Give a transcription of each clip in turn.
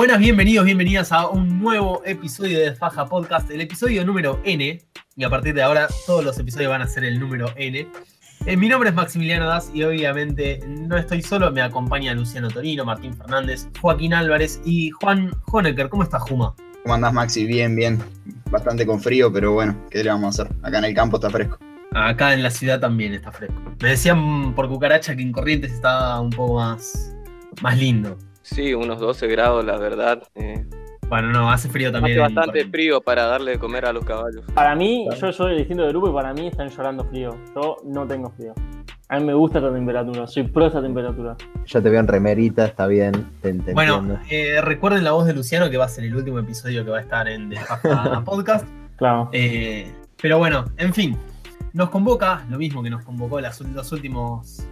Buenas, bienvenidos, bienvenidas a un nuevo episodio de Faja Podcast, el episodio número N, y a partir de ahora todos los episodios van a ser el número N. Eh, mi nombre es Maximiliano Das y obviamente no estoy solo, me acompaña Luciano Torino, Martín Fernández, Joaquín Álvarez y Juan Honecker. ¿Cómo estás, Juma? ¿Cómo andás, Maxi? Bien, bien. Bastante con frío, pero bueno, ¿qué le vamos a hacer? Acá en el campo está fresco. Acá en la ciudad también está fresco. Me decían por cucaracha que en Corrientes está un poco más, más lindo. Sí, unos 12 grados, la verdad. Eh, Bueno, no, hace frío también. hace bastante frío para darle de comer a los caballos. Para mí, yo soy el distinto del grupo y para mí están llorando frío. Yo no tengo frío. A mí me gusta esta temperatura, soy pro esta temperatura. Yo te veo en remerita, está bien, te, te Bueno, eh, recuerden la voz de Luciano que va a ser el último episodio que va a estar en The Faja Podcast. Claro. Eh, pero bueno, en fin, nos convoca lo mismo que nos convocó las- los, últimos,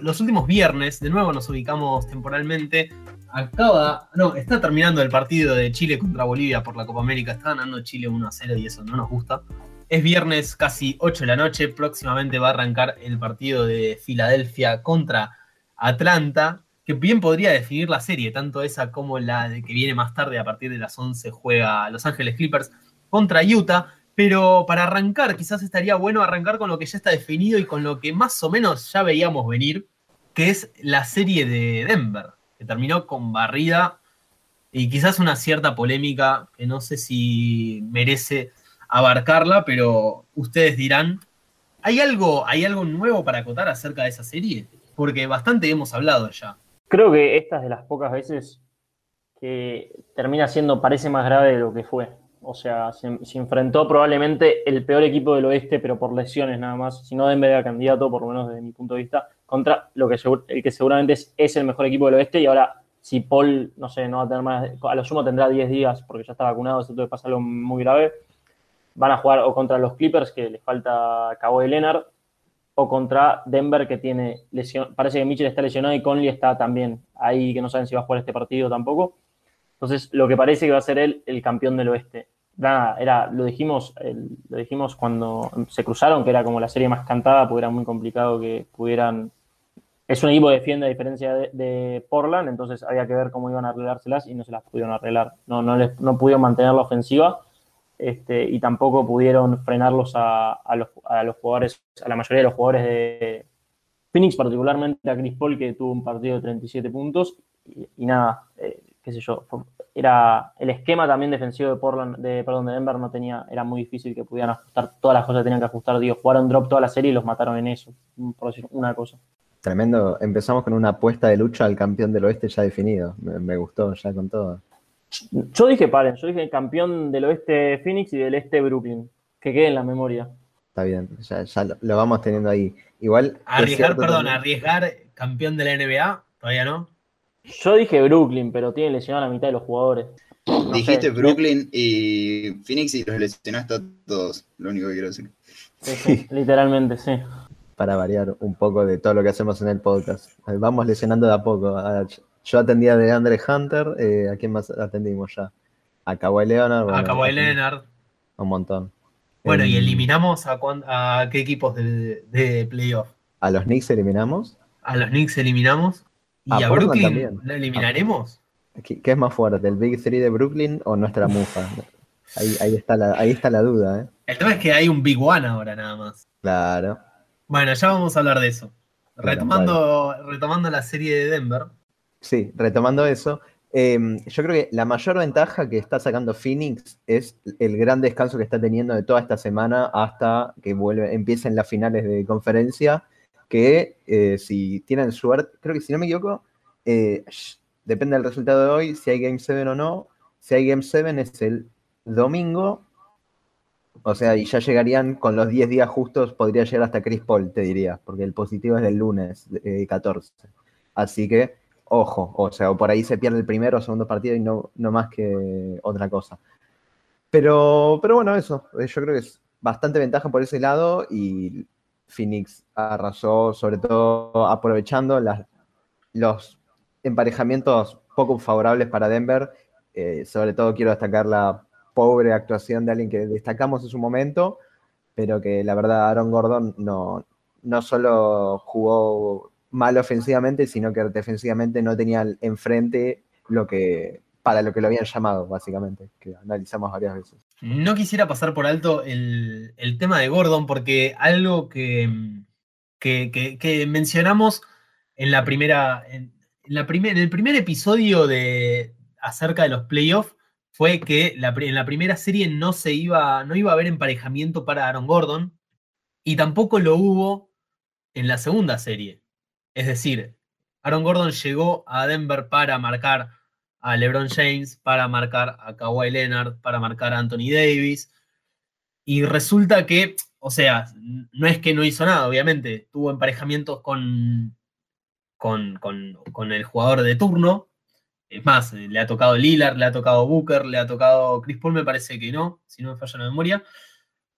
los últimos viernes. De nuevo nos ubicamos temporalmente. Acaba, no, está terminando el partido de Chile contra Bolivia por la Copa América. Está ganando Chile 1 a 0 y eso no nos gusta. Es viernes casi 8 de la noche. Próximamente va a arrancar el partido de Filadelfia contra Atlanta, que bien podría definir la serie, tanto esa como la de que viene más tarde a partir de las 11 juega Los Ángeles Clippers contra Utah. Pero para arrancar, quizás estaría bueno arrancar con lo que ya está definido y con lo que más o menos ya veíamos venir, que es la serie de Denver, que terminó con barrida y quizás una cierta polémica que no sé si merece abarcarla, pero ustedes dirán, ¿hay algo, ¿hay algo nuevo para acotar acerca de esa serie? Porque bastante hemos hablado ya. Creo que esta es de las pocas veces que termina siendo, parece más grave de lo que fue. O sea, se, enfrentó probablemente el peor equipo del oeste, pero por lesiones nada más. Si no, Denver era candidato, por lo menos desde mi punto de vista, contra lo que el que seguramente es, el mejor equipo del oeste. Y ahora, si Paul, no sé, no va a tener más, a lo sumo tendrá 10 días porque ya está vacunado, esto puede pasar algo muy grave. Van a jugar o contra los Clippers, que les falta Kawhi Leonard, o contra Denver, que tiene lesión. Parece que Mitchell está lesionado y Conley está también ahí, que no saben si va a jugar este partido tampoco. Entonces, lo que parece que va a ser él el campeón del oeste. Nada, era, lo dijimos, el- lo dijimos cuando se cruzaron, que era como la serie más cantada, porque era muy complicado que pudieran. Es un equipo que defiende a diferencia de, de Portland, entonces había que ver cómo iban a arreglárselas y no se las pudieron arreglar. No, no, les, no pudieron mantener la ofensiva este, y tampoco pudieron frenarlos a, a los, a los jugadores, a la mayoría de los jugadores de Phoenix, particularmente a Chris Paul, que tuvo un partido de 37 puntos. Y, nada, eh, qué sé yo, era el esquema también defensivo de Portland, de, perdón, de Denver no tenía, era muy difícil que pudieran ajustar todas las cosas que tenían que ajustar. Digo, jugaron drop toda la serie y los mataron en eso, por decir una cosa. Tremendo. Empezamos con una apuesta de lucha al campeón del oeste ya definido. Me, me gustó ya con todo. Yo dije, paren, yo dije campeón del oeste Phoenix y del este Brooklyn, que quede en la memoria. Está bien, ya, ya lo, lo vamos teniendo ahí. Igual. es Arriesgar, cierto perdón, también- arriesgar campeón de la NBA, todavía no. Yo dije Brooklyn, pero tiene lesionado a la mitad de los jugadores. No Dijiste sé. Brooklyn y Phoenix y los lesionaste a todos, lo único que quiero decir. Sí, sí, literalmente, sí. Para variar un poco de todo lo que hacemos en el podcast. Eh, Vamos lesionando de a poco. A- yo atendía de Andre Hunter. eh, ¿A quién más atendimos ya? A Kawhi Leonard. bueno, a Kawhi a- Leonard. Un montón. Bueno, y Em, eliminamos a, a qué equipos de, de playoff. A los Knicks eliminamos. A los Knicks eliminamos. ¿Y A Brooklyn también. la eliminaremos? ¿Qué, qué es más fuerte, el Big Three de Brooklyn o nuestra mufa? Ahí, ahí, está, la, ahí está la duda, ¿eh? El tema es que hay un Big One ahora nada más. Claro. Bueno, ya vamos a hablar de eso. Retomando, retomando la serie de Denver. Sí, retomando eso, eh, yo creo que la mayor ventaja que está sacando Phoenix es el gran descanso que está teniendo de toda esta semana hasta que vuelve, empiecen las finales de conferencia, que eh, si tienen suerte, creo que si no me equivoco, eh, depende del resultado de hoy, si hay Game 7 o no, si hay Game 7 es el domingo, o sea, y ya llegarían con los 10 días justos, podría llegar hasta Chris Paul, te diría, porque el positivo es del lunes eh, 14. Así que, ojo, o sea, o por ahí se pierde el primero o segundo partido y no, no más que otra cosa. Pero, pero bueno, eso, eh, yo creo que es bastante ventaja por ese lado y Phoenix arrasó, sobre todo aprovechando los emparejamientos poco favorables para Denver. Eh, sobre todo quiero destacar la pobre actuación de alguien que destacamos en su momento, pero que la verdad Aaron Gordon no, no solo jugó mal ofensivamente, sino que defensivamente no tenía enfrente lo que para lo que lo habían llamado, básicamente, que analizamos varias veces. No quisiera pasar por alto el, tema de Gordon, porque algo que, mencionamos en la primera. En, la en el primer episodio de acerca de los playoffs fue que en la primera serie no se iba, no iba a haber emparejamiento para Aaron Gordon, y tampoco lo hubo en la segunda serie. Es decir, Aaron Gordon llegó a Denver para marcar a LeBron James, para marcar a Kawhi Leonard, para marcar a Anthony Davis. Y resulta que, o sea, no es que no hizo nada, obviamente, tuvo emparejamientos con, con, con- con el jugador de turno. Es más, le ha tocado Lillard, le ha tocado Booker, le ha tocado Chris Paul, me parece que no, si no me falla la memoria,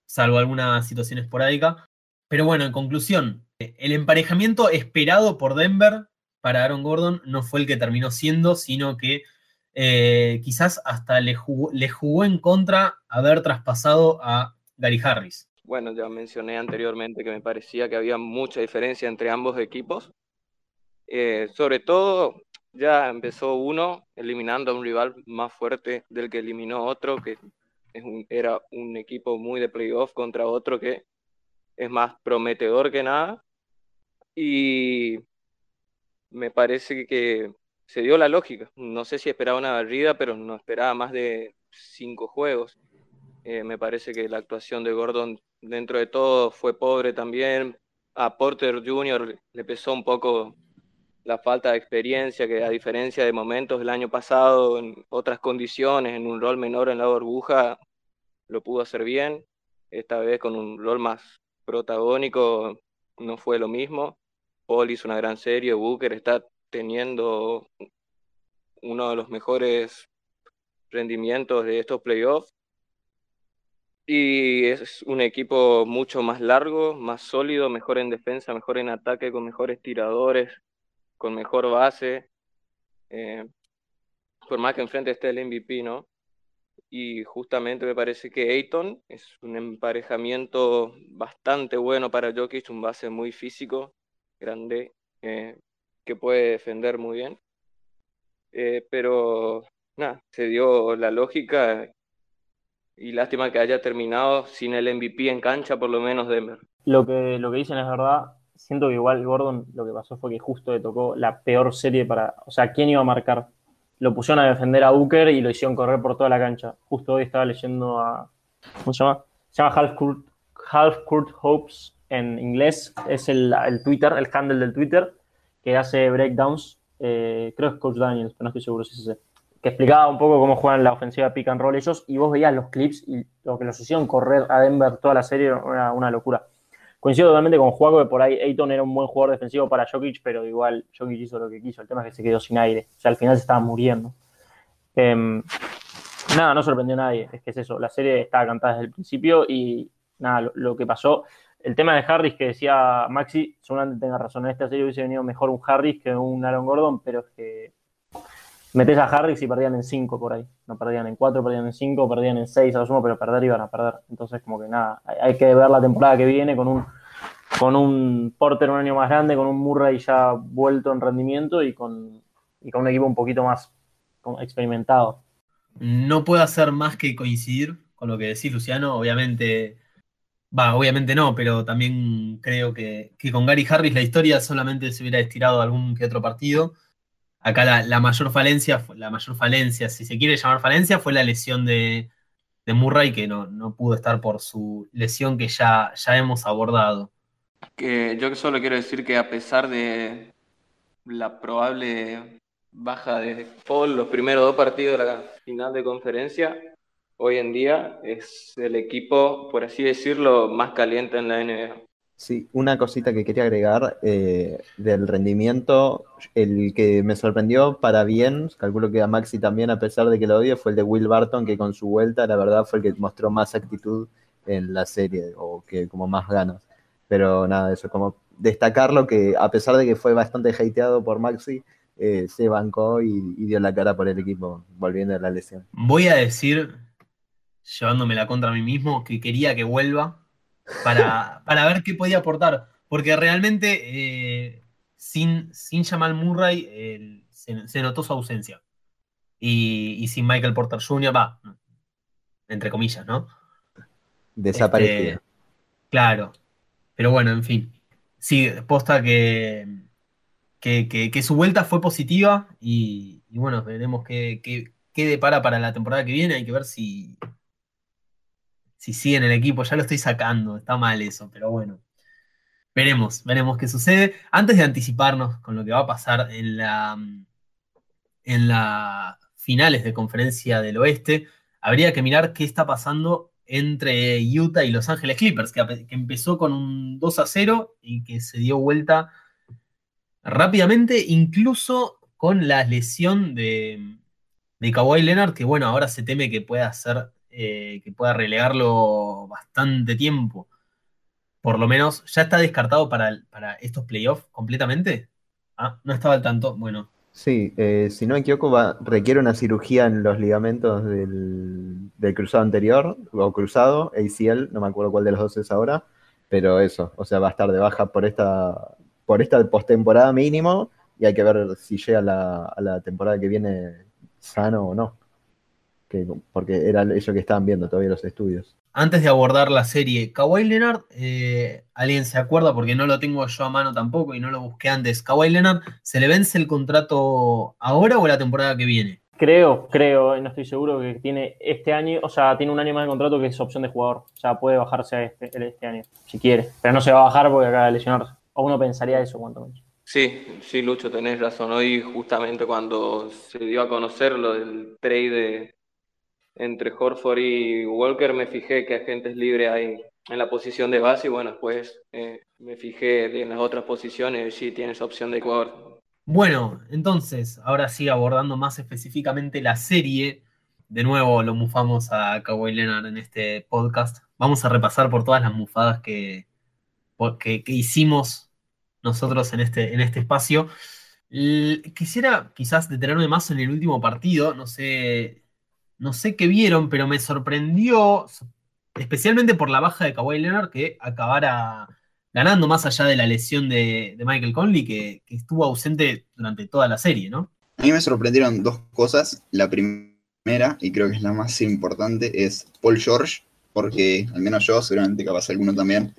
salvo alguna situación esporádica. Pero bueno, en conclusión, el emparejamiento esperado por Denver para Aaron Gordon no fue el que terminó siendo, sino que eh, quizás hasta le jugó, en contra haber traspasado a Gary Harris. Bueno, ya mencioné anteriormente que me parecía que había mucha diferencia entre ambos equipos. Eh, sobre todo, ya empezó uno eliminando a un rival más fuerte del que eliminó otro, que era un equipo muy de playoff contra otro que es más prometedor que nada. Y me parece que se dio la lógica. No sé si esperaba una barrida, pero no esperaba más de cinco juegos. Eh, me parece que la actuación de Gordon dentro de todo fue pobre también. A Porter Jr. le pesó un poco la falta de experiencia, que a diferencia de momentos del año pasado, en otras condiciones, en un rol menor en la burbuja, lo pudo hacer bien. Esta vez con un rol más protagónico no fue lo mismo. Paul hizo una gran serie, Booker está teniendo uno de los mejores rendimientos de estos playoffs. Y es un equipo mucho más largo, más sólido, mejor en defensa, mejor en ataque, con mejores tiradores, con mejor base. Eh, por más que enfrente esté el MVP, ¿no? Y justamente me parece que Ayton es un emparejamiento bastante bueno para Jokic, un base muy físico, grande, eh, que puede defender muy bien. Eh, pero nada, se dio la lógica y lástima que haya terminado sin el MVP en cancha, por lo menos Denver. Lo que, lo que dicen es verdad. Siento que igual Gordon lo que pasó fue que justo le tocó la peor serie para. O sea, ¿quién iba a marcar? Lo pusieron a defender a Booker y lo hicieron correr por toda la cancha. Justo hoy estaba leyendo a. ¿Cómo se llama? Se llama Half Half Court Hopes en inglés. Es el, el Twitter, el handle del Twitter, que hace breakdowns. Eh, creo que es Coach Daniels, pero no estoy seguro si es ese. Que explicaba un poco cómo juegan la ofensiva pick and roll ellos. Y vos veías los clips y lo que los hicieron correr a Denver toda la serie era una locura. Coincido totalmente con Juaco que por ahí Ayton era un buen jugador defensivo para Jokic, pero igual Jokic hizo lo que quiso. El tema es que se quedó sin aire. O sea, al final se estaba muriendo. Em, nada, no sorprendió a nadie. Es que es eso. La serie estaba cantada desde el principio y nada, lo, lo que pasó. El tema de Harris que decía Maxi, seguramente tenga razón. En esta serie hubiese venido mejor un Harris que un Aaron Gordon, pero es que metes a Harris y perdían en 5 por ahí. No perdían en 4, perdían en 5, perdían en 6 a lo sumo, pero perder iban a perder. Entonces, como que nada, hay, que ver la temporada que viene con un, con un Porter un año más grande, con un Murray ya vuelto en rendimiento y con, y con un equipo un poquito más experimentado. No puedo hacer más que coincidir con lo que decís, Luciano. Obviamente, va, obviamente no, pero también creo que, que con Gary Harris la historia solamente se hubiera estirado algún que otro partido. Acá la, la mayor falencia, la mayor falencia, si se quiere llamar falencia, fue la lesión de, de Murray, que no, no pudo estar por su lesión que ya, ya hemos abordado. Que yo solo quiero decir que a pesar de la probable baja de Paul los primeros dos partidos de la final de conferencia, hoy en día es el equipo, por así decirlo, más caliente en la NBA. Sí, una cosita que quería agregar eh, del rendimiento, el que me sorprendió para bien, calculo que a Maxi también, a pesar de que lo odie, fue el de Will Barton, que con su vuelta, la verdad, fue el que mostró más actitud en la serie, o que como más ganas. Pero nada, eso, como destacarlo que a pesar de que fue bastante hateado por Maxi, eh, se bancó y, y dio la cara por el equipo, volviendo de la lesión. Voy a decir, llevándome la contra a mí mismo, que quería que vuelva para, para ver qué podía aportar. Porque realmente, eh, sin, sin Jamal Murray, se, se notó su ausencia. y, y sin Michael Porter Jr., va, entre comillas, ¿no? Desaparecido. Este, claro. Pero bueno, en fin. Sí, posta que, que, que- que su vuelta fue positiva y, y bueno, veremos qué, qué, qué depara para la temporada que viene. Hay que ver si, si sigue en el equipo. Ya lo estoy sacando, está mal eso, pero bueno. Veremos, veremos qué sucede. Antes de anticiparnos con lo que va a pasar en la, en las finales de conferencia del oeste, habría que mirar qué está pasando entre Utah y Los Ángeles Clippers, que, empezó con un 2 a 0 y que se dio vuelta rápidamente, incluso con la lesión de, de Kawhi Leonard, que bueno, ahora se teme que pueda hacer, eh, que pueda relegarlo bastante tiempo. Por lo menos, ¿ya está descartado para, para estos playoffs completamente? Ah, no estaba al tanto. Bueno, Sí, eh, si no me equivoco, va- requiere una cirugía en los ligamentos del, del cruzado anterior, o cruzado, ACL, no me acuerdo cuál de los dos es ahora, pero eso, o sea, va a estar de baja por esta, por esta postemporada mínimo, y hay que ver si llega la, a la temporada que viene sano o no, que, porque era eso que estaban viendo todavía los estudios. Antes de abordar la serie, Kawhi Leonard, eh, ¿alguien se acuerda? Porque no lo tengo yo a mano tampoco y no lo busqué antes. ¿Kawhi Leonard se le vence el contrato ahora o la temporada que viene? Creo, creo, no estoy seguro que tiene este año, o sea, tiene un año más de contrato que es opción de jugador. O sea, puede bajarse a este, el- este año, si quiere. Pero no se va a bajar porque acaba de lesionarse. O uno pensaría eso, cuanto menos. Sí, sí, Lucho, tenés razón. Hoy justamente cuando se dio a conocer lo del trade de- entre Horford y Walker, me fijé que agentes libres hay en la posición de base y bueno, después eh, me fijé en las otras posiciones y sí tienes opción de jugador. Bueno, entonces, ahora sí abordando más específicamente la serie. De nuevo lo mufamos a Kawhi Leonard en este podcast. Vamos a repasar por todas las mufadas que, que, hicimos nosotros en este, en este espacio. Quisiera quizás detenerme más en el último partido. No sé, no sé qué vieron, pero me sorprendió, especialmente por la baja de Kawhi Leonard, que acabara ganando más allá de la lesión de, de Michael Conley, que, que estuvo ausente durante toda la serie, ¿no? A mí me sorprendieron dos cosas. La primera, y creo que es la más importante, es Paul George, porque al menos yo, seguramente capaz alguno también.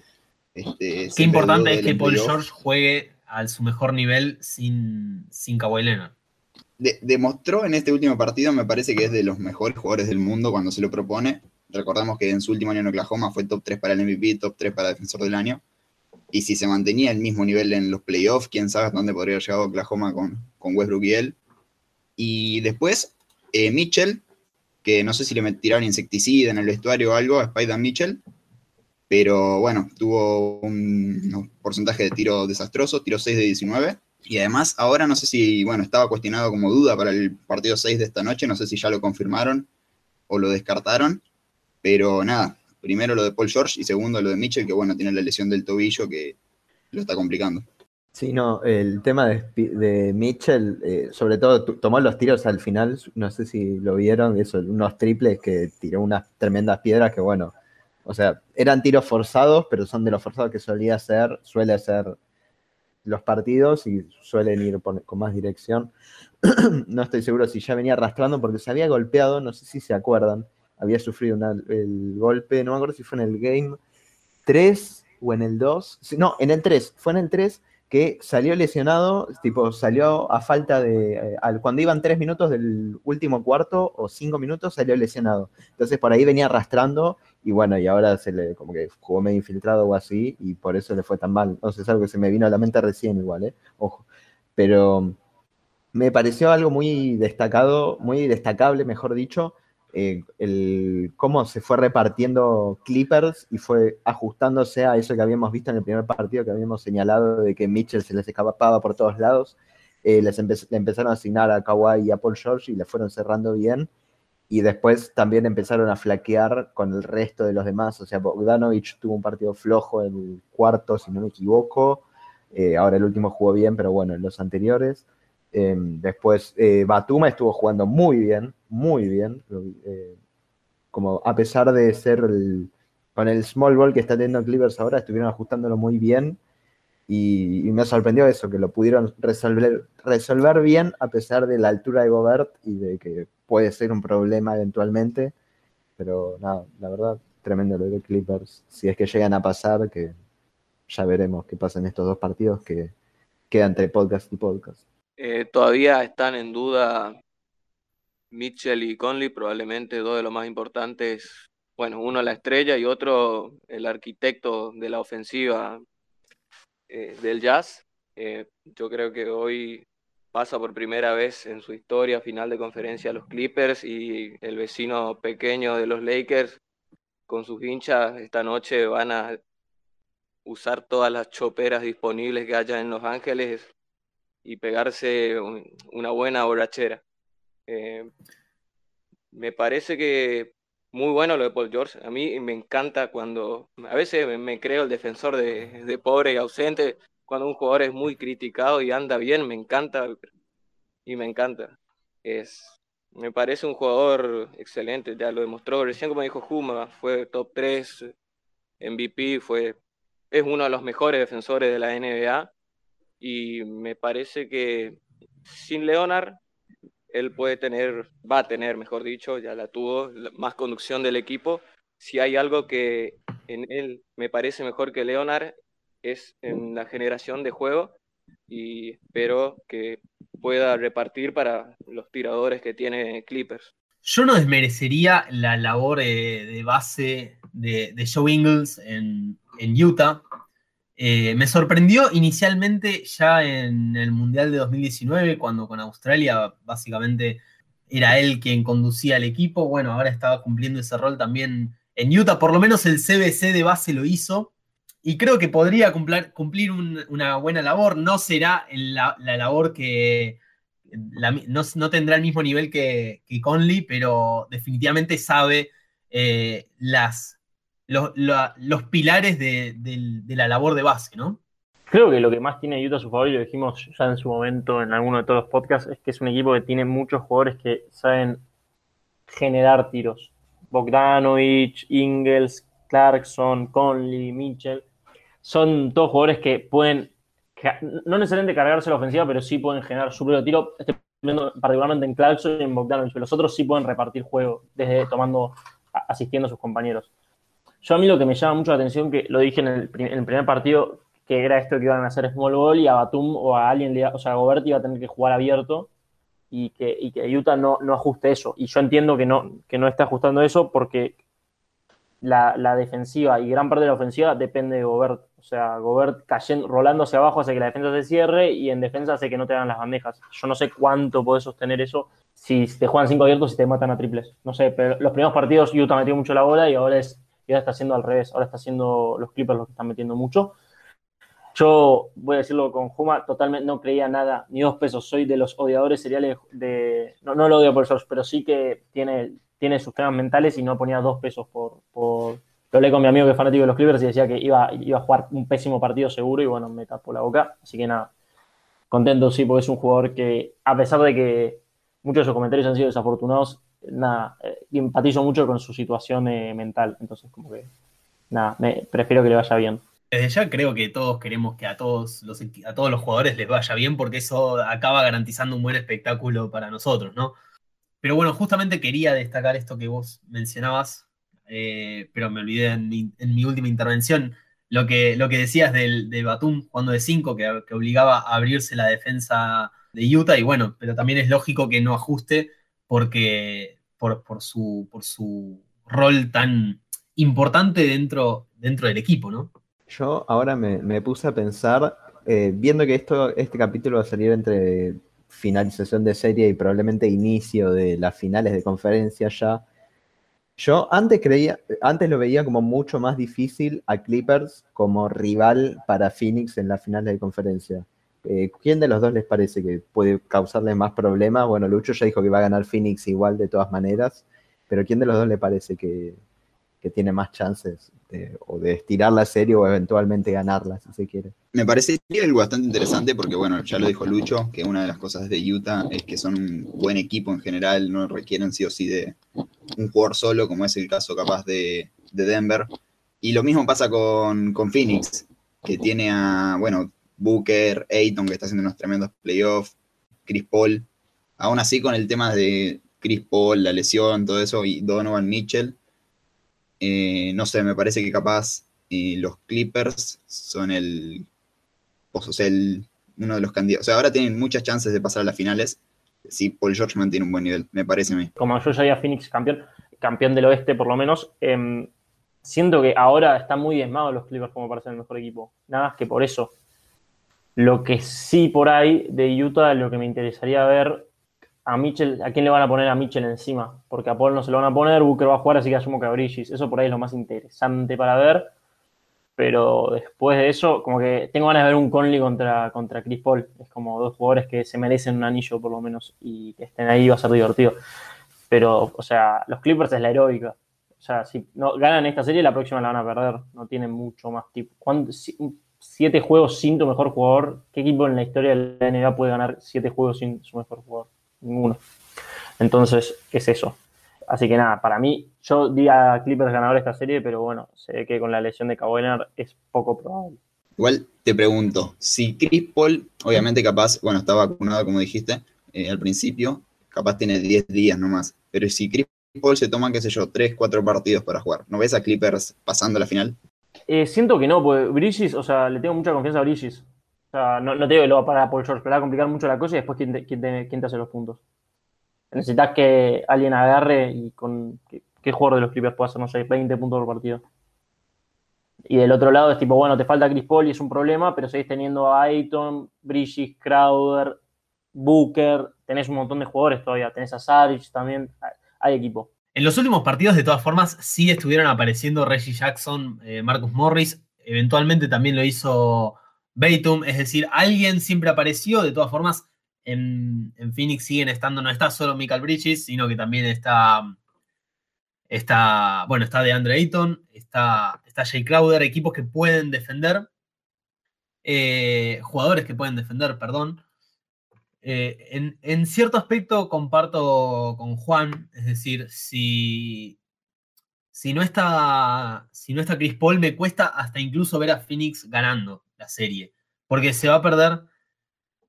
Este, Qué importante es es que Paul George juegue a su mejor nivel sin, sin Kawhi Leonard. De- demostró en este último partido, me parece que es de los mejores jugadores del mundo cuando se lo propone. Recordamos que en su último año en Oklahoma fue top 3 para el MVP, top 3 para Defensor del Año. Y si se mantenía el mismo nivel en los playoffs, quién sabe dónde podría haber llegado Oklahoma con, con Westbrook y él. Y después, eh, Mitchell, que no sé si le tiraron insecticida en el vestuario o algo a Spider Mitchell, pero bueno, tuvo un, porcentaje de tiro desastroso, tiro 6 de 19. Y además, ahora no sé si, bueno, estaba cuestionado como duda para el partido 6 de esta noche, no sé si ya lo confirmaron o lo descartaron, pero nada, primero lo de Paul George y segundo lo de Mitchell, que bueno, tiene la lesión del tobillo que lo está complicando. Sí, no, el tema de, Mitchell, eh, sobre todo tomó los tiros al final, no sé si lo vieron, eso, unos triples que tiró unas tremendas piedras que bueno, o sea, eran tiros forzados, pero son de los forzados que solía hacer, suele hacer los partidos y suelen ir con más dirección. no estoy seguro si ya venía arrastrando porque se había golpeado, no sé si se acuerdan, había sufrido el golpe, no me acuerdo si fue en el game 3 o en el 2, Sí, no, en el 3, fue en el 3 que salió lesionado, tipo, salió a falta de, eh, al- cuando iban 3 minutos del último cuarto o 5 minutos, salió lesionado. Entonces por ahí venía arrastrando y bueno, y ahora se le, como que jugó medio infiltrado o así y por eso le fue tan mal. No sé, es algo que se me vino a la mente recién igual, ¿eh? Ojo. Pero me pareció algo muy destacado, muy destacable, mejor dicho, eh, el, cómo se fue repartiendo Clippers y fue ajustándose a eso que habíamos visto en el primer partido, que habíamos señalado de que Mitchell se les escapaba por todos lados. Eh, les le empezaron a asignar a Kawhi y a Paul George y le fueron cerrando bien. Y después también empezaron a flaquear con el resto de los demás. O sea, Bogdanovich tuvo un partido flojo en el cuarto, si no me equivoco. Eh, ahora el último jugó bien, pero bueno, en los anteriores. Eh, después, eh, Batuma estuvo jugando muy bien, muy bien. Eh, como a pesar de ser con el small ball que está teniendo Clippers ahora, estuvieron ajustándolo muy bien. Y, me sorprendió eso, que lo pudieron resolver, resolver bien a pesar de la altura de Gobert y de que puede ser un problema eventualmente. Pero nada, la verdad, tremendo lo de Clippers. Si es que llegan a pasar, que ya veremos qué pasa en estos dos partidos que quedan entre podcast y podcast. Eh, todavía están en duda Mitchell y Conley, probablemente dos de los más importantes. Bueno, uno la estrella y otro el arquitecto de la ofensiva eh, del Jazz. Eh, yo creo que hoy pasa por primera vez en su historia final de conferencia los Clippers y el vecino pequeño de los Lakers con sus hinchas esta noche van a usar todas las choperas disponibles que haya en Los Ángeles y pegarse una buena borrachera. Eh, me parece que muy bueno lo de Paul George. A mí me encanta cuando, a veces me, creo el defensor de, pobre y ausente, cuando un jugador es muy criticado y anda bien, me encanta y me encanta. Es, me parece un jugador excelente, ya lo demostró recién como dijo Juma, fue top 3 MVP, fue, es uno de los mejores defensores de la NBA y me parece que sin Leonard él puede tener, va a tener, mejor dicho, ya la tuvo, más conducción del equipo. Si hay algo que en él me parece mejor que Leonard es en la generación de juego y espero que pueda repartir para los tiradores que tiene Clippers. Yo no desmerecería la labor de, base de, Joe Ingles en, en Utah. Eh, me sorprendió inicialmente ya en el Mundial de 2019, cuando con Australia básicamente era él quien conducía el equipo. Bueno, ahora estaba cumpliendo ese rol también en Utah. Por lo menos el CBC de base lo hizo. Y creo que podría cumplir, cumplir una buena labor. No será la, labor que. no, tendrá el mismo nivel que, Conley, pero definitivamente sabe eh, las los, pilares de, la labor de base, ¿no? Creo que lo que más tiene Utah a su favor, y lo dijimos ya en su momento en alguno de todos los podcasts, es que es un equipo que tiene muchos jugadores que saben generar tiros. Bogdanovich, Ingles, Clarkson, Conley, Mitchell. Son todos jugadores que pueden, no necesariamente cargarse la ofensiva, pero sí pueden generar su propio tiro. Estoy particularmente en Clarkson y en Bogdanovich, pero los otros sí pueden repartir juego, desde tomando, asistiendo a sus compañeros. Yo a mí lo que me llama mucho la atención, que lo dije en el, primer partido, que era esto que iban a hacer small ball y a Batum o a alguien, o sea, a Gobert iba a tener que jugar abierto y que, y que Utah no, no ajuste eso. Y yo entiendo que no, que no está ajustando eso porque la, defensiva y gran parte de la ofensiva depende de Gobert. O sea, Gobert cayendo, rolando hacia abajo hace que la defensa se cierre y en defensa hace que no te hagan las bandejas. Yo no sé cuánto puedes sostener eso si te juegan cinco abiertos y te matan a triples. No sé, pero los primeros partidos Utah metió mucho la bola y ahora es y ahora está haciendo al revés, ahora está haciendo los Clippers los que están metiendo mucho. Yo voy a decirlo con Juma, totalmente no creía nada, ni dos pesos. Soy de los odiadores seriales de. No, no lo odio por eso, pero sí que tiene, tiene sus temas mentales y no ponía dos pesos por. por... Lo hablé con mi amigo que es fanático de los Clippers y decía que iba, iba a jugar un pésimo partido seguro y bueno, me tapó la boca. Así que nada, contento sí, porque es un jugador que, a pesar de que muchos de sus comentarios han sido desafortunados, nada, eh, empatizo mucho con su situación eh, mental. Entonces, como que, nada, me, prefiero que le vaya bien. Desde ya creo que todos queremos que a todos, los, a todos los jugadores les vaya bien porque eso acaba garantizando un buen espectáculo para nosotros, ¿no? Pero bueno, justamente quería destacar esto que vos mencionabas, eh, pero me olvidé en mi, última intervención, lo que, lo que decías del, de Batum jugando de 5, que, que obligaba a abrirse la defensa de Utah, y bueno, pero también es lógico que no ajuste porque por, su, por su rol tan importante dentro, dentro del equipo, ¿no? Yo ahora me, puse a pensar, eh, viendo que esto, este capítulo va a salir entre finalización de serie y probablemente inicio de las finales de conferencia ya. Yo antes creía, antes lo veía como mucho más difícil a Clippers como rival para Phoenix en las finales de conferencia. Eh, ¿Quién de los dos les parece que puede causarle más problemas? Bueno, Lucho ya dijo que va a ganar Phoenix igual de todas maneras, pero ¿quién de los dos le parece que, tiene más chances de, o de estirar la serie o eventualmente ganarla, si se quiere? Me parece algo bastante interesante porque, bueno, ya lo dijo Lucho, que una de las cosas de Utah es que son un buen equipo en general, no requieren sí o sí de un jugador solo, como es el caso capaz de, Denver. Y lo mismo pasa con, con Phoenix, que tiene a, bueno, Booker, Ayton, que está haciendo unos tremendos playoffs, Chris Paul. Aún así, con el tema de Chris Paul, la lesión, todo eso, y Donovan Mitchell, eh, no sé, me parece que capaz eh, los Clippers son el, o sea, uno de los candidatos. O sea, ahora tienen muchas chances de pasar a las finales si Paul George mantiene un buen nivel, me parece a mí. Como yo ya había Phoenix campeón, campeón del oeste por lo menos, em, siento que ahora están muy diezmados los Clippers como para ser el mejor equipo. Nada más que por eso. Lo que sí por ahí de Utah, lo que me interesaría ver a Mitchell, ¿a quién le van a poner a Mitchell encima? Porque a Paul no se lo van a poner, Booker va a jugar, así que asumo que a Bridges. Eso por ahí es lo más interesante para ver. Pero después de eso, como que tengo ganas de ver un Conley contra, contra Chris Paul. Es como dos jugadores que se merecen un anillo por lo menos y que estén ahí va a ser divertido. Pero, o sea, los Clippers es la heroica. O sea, si no ganan esta serie, la próxima la van a perder. No tienen mucho más tipo. Siete juegos sin tu mejor jugador. ¿Qué equipo en la historia de la NBA puede ganar siete juegos sin su mejor jugador? Ninguno. Entonces, es eso. Así que nada, para mí, yo di a Clippers ganador esta serie, pero bueno, ve que con la lesión de Kawhi es poco probable. Igual te pregunto, si Chris Paul, obviamente capaz, bueno, está vacunado como dijiste eh, al principio, capaz tiene 10 días nomás, pero si Chris Paul se toma, qué sé yo, 3, 4 partidos para jugar, ¿no ves a Clippers pasando la final? Eh, siento que no, porque Bridges, o sea, le tengo mucha confianza a Bridges. O sea, no, no te digo que lo va a parar Paul George, pero va a complicar mucho la cosa y después quién te, quién te, hace los puntos. Necesitas que alguien agarre y con. ¿Qué, jugador de los Clippers puede hacer, no sé, 20 puntos por partido? Y del otro lado es tipo, bueno, te falta Chris Paul y es un problema, pero seguís teniendo a Ayton, Bridges, Crowder, Booker, tenés un montón de jugadores todavía, tenés a Saric también, hay equipo. En los últimos partidos, de todas formas, sí estuvieron apareciendo Reggie Jackson, eh, Marcus Morris, eventualmente también lo hizo Batum, es decir, alguien siempre apareció, de todas formas, en, Phoenix siguen estando, no está solo Michael Bridges, sino que también está, está bueno, está de Andre Ayton, está, está Jay Crowder, equipos que pueden defender, eh, jugadores que pueden defender, perdón. Eh, en, cierto aspecto comparto con Juan, es decir, si, si, no está, si no está Chris Paul, me cuesta hasta incluso ver a Phoenix ganando la serie, porque se va a perder.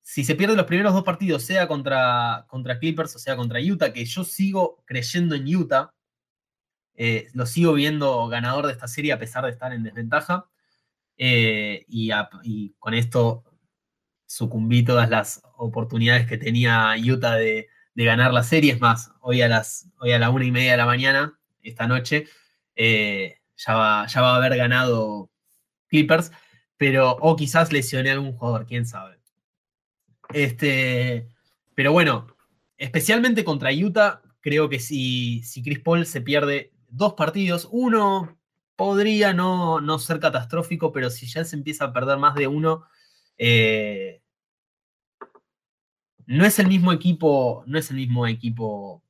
Si se pierden los primeros dos partidos, sea contra, contra Clippers o sea contra Utah, que yo sigo creyendo en Utah, eh, lo sigo viendo ganador de esta serie a pesar de estar en desventaja, eh, y, con esto sucumbí todas las oportunidades que tenía Utah de, ganar la serie. Es más, hoy a, las, hoy a la una y media de la mañana, esta noche, eh, ya, va, ya va a haber ganado Clippers, pero o quizás lesioné a algún jugador, quién sabe. Este, pero bueno, especialmente contra Utah, creo que si, si Chris Paul se pierde dos partidos, uno podría no, no, ser catastrófico, pero si ya se empieza a perder más de uno, eh, no es el mismo equipo, no es el mismo equipo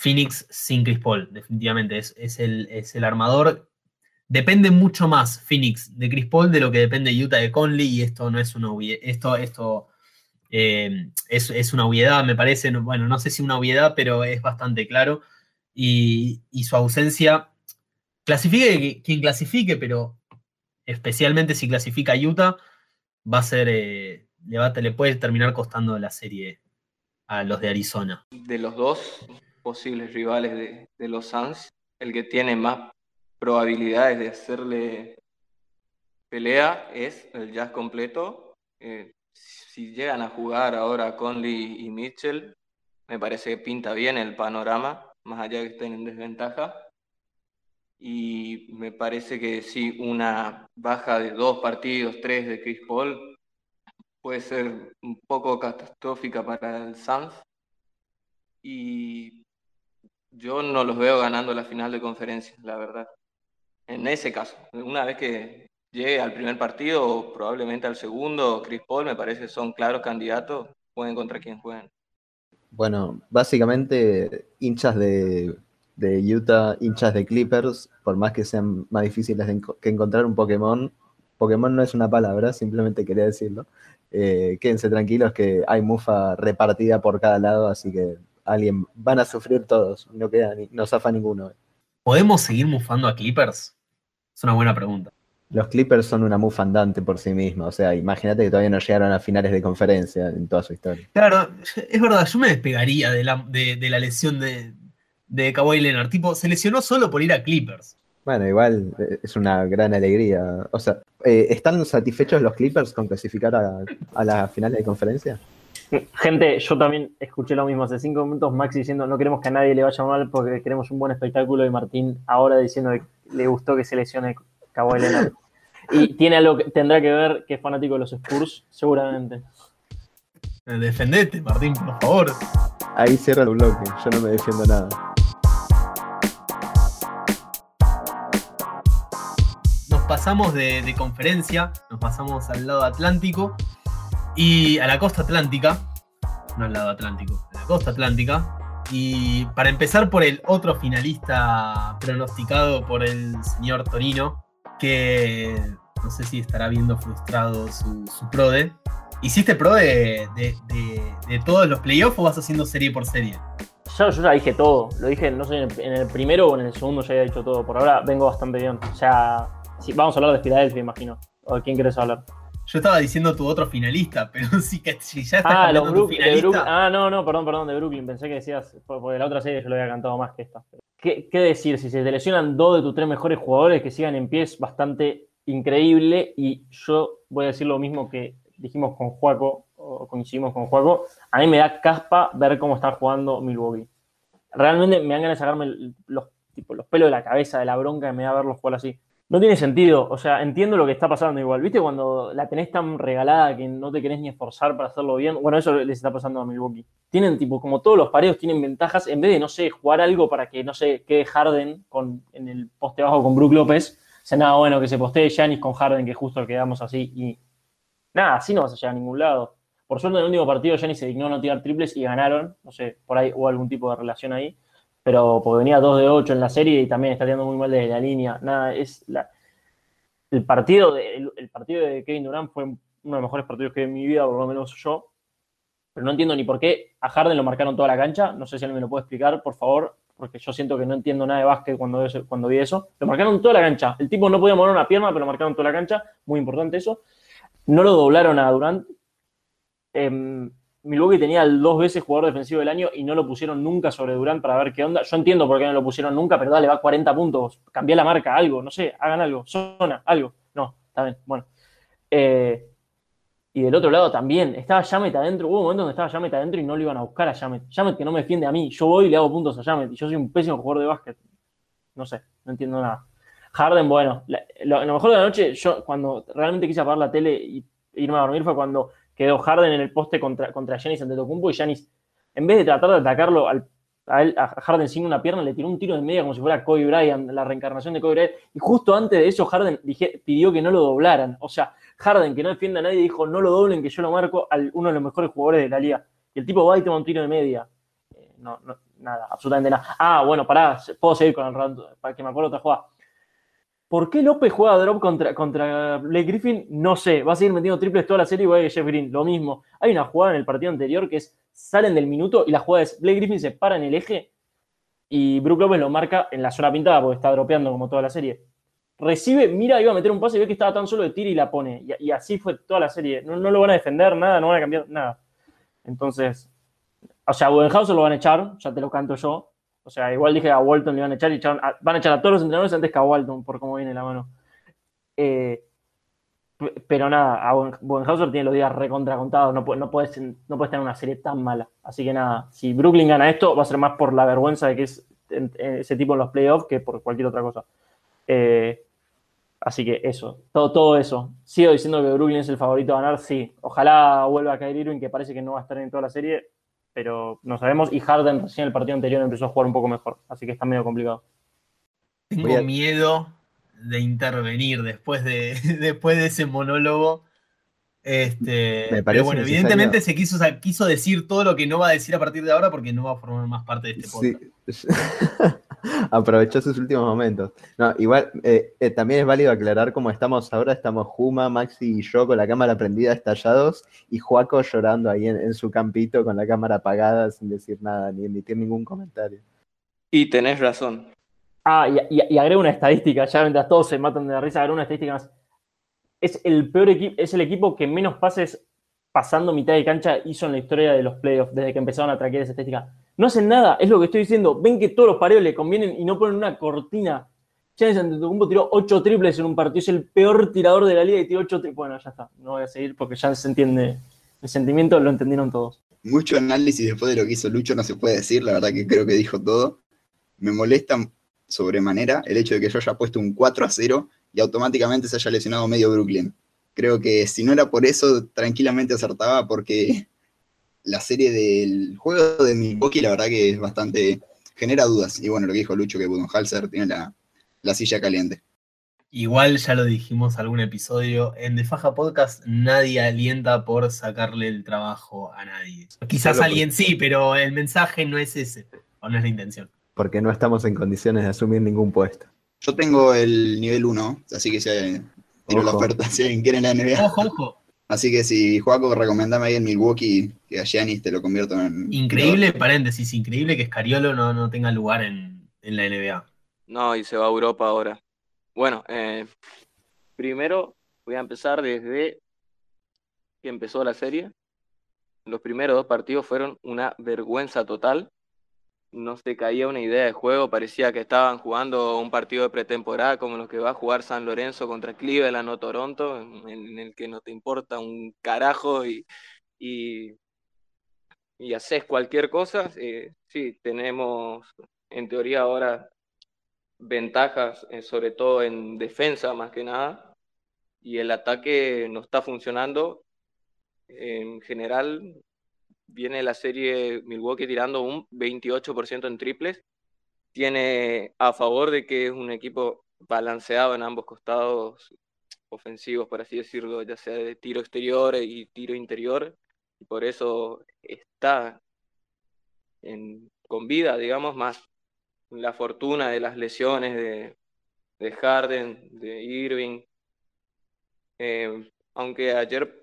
Phoenix sin Chris Paul, definitivamente. Es, es, el, es el armador. Depende mucho más Phoenix de Chris Paul de lo que depende Utah de Conley y esto no es una esto esto eh, es, una obviedad me parece. Bueno no sé si una obviedad pero es bastante claro. Y, su ausencia clasifique quien clasifique pero especialmente si clasifica Utah va a ser eh, le, le puede terminar costando la serie a los de Arizona de los dos posibles rivales de, de los Suns el que tiene más probabilidades de hacerle pelea es el jazz completo. Eh, si llegan a jugar ahora Conley y Mitchell, me parece que pinta bien el panorama, más allá de que estén en desventaja. Y me parece que sí, una baja de dos partidos, tres de Chris Paul, puede ser un poco catastrófica para el Suns. Y yo no los veo ganando la final de conferencia, la verdad en ese caso. Una vez que llegue al primer partido, o probablemente al segundo, Chris Paul, me parece son claros candidatos, pueden contra quien jueguen. Bueno, básicamente hinchas de, Utah, hinchas de Clippers, por más que sean más difíciles que encontrar un Pokémon, Pokémon no es una palabra, simplemente quería decirlo. Eh, quédense tranquilos que hay mufa repartida por cada lado, así que alguien van a sufrir todos, no queda ni, no zafa ninguno. ¿Podemos seguir mufando a Clippers? Es una buena pregunta. Los Clippers son una move andante por sí misma. O sea, imagínate que todavía no llegaron a finales de conferencia en toda su historia. Claro, es verdad, yo me despegaría de la, de, de la lesión de, de Kawhi Leonard. Tipo, se lesionó solo por ir a Clippers. Bueno, igual eh, es una gran alegría. O sea, eh, ¿están satisfechos los Clippers con clasificar a, a la final de conferencia? Gente, yo también escuché lo mismo hace cinco minutos. Max diciendo no queremos que a nadie le vaya mal porque queremos un buen espectáculo. Y Martín ahora diciendo que le gustó que se lesione Kawhi Leonard. Y tiene algo que tendrá que ver que es fanático de los Spurs, seguramente. Defendete, Martín, por favor. Ahí cierra el bloque. Yo no me defiendo nada. Pasamos de, conferencia, nos pasamos al lado atlántico y a la costa atlántica. No al lado atlántico, a la costa atlántica. Y para empezar por el otro finalista pronosticado por el señor Torino, que no sé si estará viendo frustrado su, su PRODE. ¿Hiciste PRODE de, todos los playoffs o vas haciendo serie por serie? Yo, yo ya dije todo, lo dije, no sé, en el primero o en el segundo ya había dicho todo. Por ahora vengo bastante bien. O sea, sí, vamos a hablar de Filadelfia, imagino. ¿O de quién quieres hablar? Yo estaba diciendo tu otro finalista, pero sí que si ya estás Ah, los Brook- de Brooklyn. finalista. Ah, no, no, perdón, perdón, de Brooklyn. Pensé que decías, por- porque la otra serie yo lo había cantado más que esta. ¿Qué, qué decir? Si se te lesionan dos de tus tres mejores jugadores que sigan en pie es bastante increíble. Y yo voy a decir lo mismo que dijimos con Juaco, o coincidimos con Juaco. A mí me da caspa ver cómo están jugando Milwaukee. Realmente me dan ganas de sacarme los, tipo, los pelos de la cabeza, de la bronca que me da verlos jugar así. No tiene sentido, o sea, entiendo lo que está pasando igual. ¿Viste cuando la tenés tan regalada que no te querés ni esforzar para hacerlo bien? Bueno, eso les está pasando a Milwaukee. Tienen, tipo, como todos los pareos tienen ventajas, en vez de, no sé, jugar algo para que, no sé, quede Harden con, en el poste bajo con Brook López, se nada bueno que se postee Giannis con Harden, que justo quedamos así, y nada, así no vas a llegar a ningún lado. Por suerte, en el último partido, Giannis se dignó no tirar triples y ganaron, no sé, por ahí hubo algún tipo de relación ahí pero porque venía 2 de 8 en la serie y también está tirando muy mal desde la línea. Nada, es el partido de, el, partido de Kevin Durant fue uno de los mejores partidos que vi en mi vida, por lo menos yo. Pero no entiendo ni por qué a Harden lo marcaron toda la cancha. No sé si alguien me lo puede explicar, por favor, porque yo siento que no entiendo nada de básquet cuando, cuando vi eso. Lo marcaron toda la cancha. El tipo no podía mover una pierna, pero lo marcaron toda la cancha. Muy importante eso. No lo doblaron a Durant. Em, Milwaukee tenía dos veces jugador defensivo del año y no lo pusieron nunca sobre Durant para ver qué onda. Yo entiendo por qué no lo pusieron nunca, pero dale, va 40 puntos. Cambia la marca, algo, no sé, hagan algo. Zona, algo. No, está bien, bueno. Eh, y del otro lado también, estaba Jamet adentro. Hubo un momento donde estaba Jamet adentro y no lo iban a buscar a Jamet. Jamet que no me defiende a mí. Yo voy y le hago puntos a Jamet. Y yo soy un pésimo jugador de básquet. No sé, no entiendo nada. Harden, bueno, la- lo, lo mejor de la noche, yo cuando realmente quise apagar la tele y irme a dormir fue cuando quedó Harden en el poste contra, contra Giannis Antetokounmpo y Giannis, en vez de tratar de atacarlo al- a, él, a Harden sin una pierna, le tiró un tiro de media como si fuera Kobe Bryant, la reencarnación de Kobe Bryant. Y justo antes de eso, Harden pidió que no lo doblaran. O sea, Harden, que no defiende a nadie, dijo, no lo doblen, que yo lo marco a uno de los mejores jugadores de la liga. Y el tipo va y toma un tiro de media. Eh, no, no, nada, absolutamente nada. Ah, bueno, pará, puedo seguir con el rato, para que me acuerdo otra jugada. ¿Por qué López juega drop contra, contra Blake Griffin? No sé. Va a seguir metiendo triples toda la serie igual que Jeff Green. Lo mismo. Hay una jugada en el partido anterior que es salen del minuto y la jugada es Blake Griffin se para en el eje y Brook López lo marca en la zona pintada porque está dropeando como toda la serie. Recibe, mira, iba a meter un pase y ve que estaba tan solo de tiro y la pone. Y, así fue toda la serie. No, no lo van a defender, nada, no van a cambiar nada. Entonces, o sea, a Budenhauser lo van a echar, ya te lo canto yo. O sea, igual dije a Walton le van a echar y echaron van a echar a todos los entrenadores antes que a Walton, por cómo viene la mano. Eh, pero nada, a Buen- Budenhauser tiene los días recontra contados, no, pu- no, puedes, no puedes tener una serie tan mala. Así que nada, si Brooklyn gana esto, va a ser más por la vergüenza de que es ese tipo en los playoffs que por cualquier otra cosa. Eh, así que eso, todo, todo eso. Sigo diciendo que Brooklyn es el favorito a ganar, sí. Ojalá vuelva a caer Irving, que parece que no va a estar en toda la serie, pero no sabemos. Y Harden recién el partido anterior empezó a jugar un poco mejor, así que está medio complicado. Tengo a- miedo de intervenir después de, después de ese monólogo. Este, Me pero bueno, necesario. evidentemente se quiso, quiso decir todo lo que no va a decir a partir de ahora porque no va a formar más parte de este podcast. Sí. Aprovechó sus últimos momentos. No, igual, eh, eh, también es válido aclarar cómo estamos ahora. Estamos Juma, Maxi y yo con la cámara prendida estallados y Juaco llorando ahí en, en su campito con la cámara apagada sin decir nada ni emitir ningún comentario. Y tenés razón. Ah, y, y, y agrego una estadística, ya mientras todos se matan de la risa, agrego una estadística más. es el peor equipo, es el equipo que menos pases pasando mitad de cancha hizo en la historia de los playoffs desde que empezaron a traquear esa estética. No hacen nada, es lo que estoy diciendo. Ven que todos los pareos le convienen y no ponen una cortina. Giannis Antetokounmpo tiró 8 triples en un partido, es el peor tirador de la liga y tiró 8 triples. Bueno, ya está, no voy a seguir porque ya se entiende el sentimiento, lo entendieron todos. Mucho análisis después de lo que hizo Lucho no se puede decir, la verdad que creo que dijo todo. Me molesta sobremanera el hecho de que yo haya puesto un 4 a 0 y automáticamente se haya lesionado medio Brooklyn. Creo que si no era por eso, tranquilamente acertaba porque la serie del juego de Milwaukee la verdad que es bastante... genera dudas. Y bueno, lo que dijo Lucho, que Budenholzer tiene la, la silla caliente. Igual ya lo dijimos algún episodio, en The Faja Podcast nadie alienta por sacarle el trabajo a nadie. Quizás Solo alguien sí, pero el mensaje no es ese, o no es la intención. Porque no estamos en condiciones de asumir ningún puesto. Yo tengo el nivel 1, así que si hay- tiro la Ojo. oferta, si alguien quiere en la NBA. Ojo, ojo. Así que si Juaco, recomendame ahí en Milwaukee que a Giannis te lo convierto en... Increíble, paréntesis, increíble que Scariolo no, no tenga lugar en, en la NBA. No, y se va a Europa ahora. Bueno, eh, primero voy a empezar desde que empezó la serie. Los primeros dos partidos fueron una vergüenza total. No se caía una idea de juego, parecía que estaban jugando un partido de pretemporada como los que va a jugar San Lorenzo contra Cleveland o Toronto, en, el que no te importa un carajo y, y, y haces cualquier cosa. Eh, sí, tenemos en teoría ahora ventajas, eh, sobre todo en defensa más que nada, y el ataque no está funcionando. En general, viene la serie Milwaukee tirando un 28% en triples. Tiene a favor de que es un equipo balanceado en ambos costados ofensivos, por así decirlo, ya sea de tiro exterior y tiro interior, y por eso está en, con vida, digamos, más la fortuna de las lesiones de, de Harden, de Irving. Eh, aunque ayer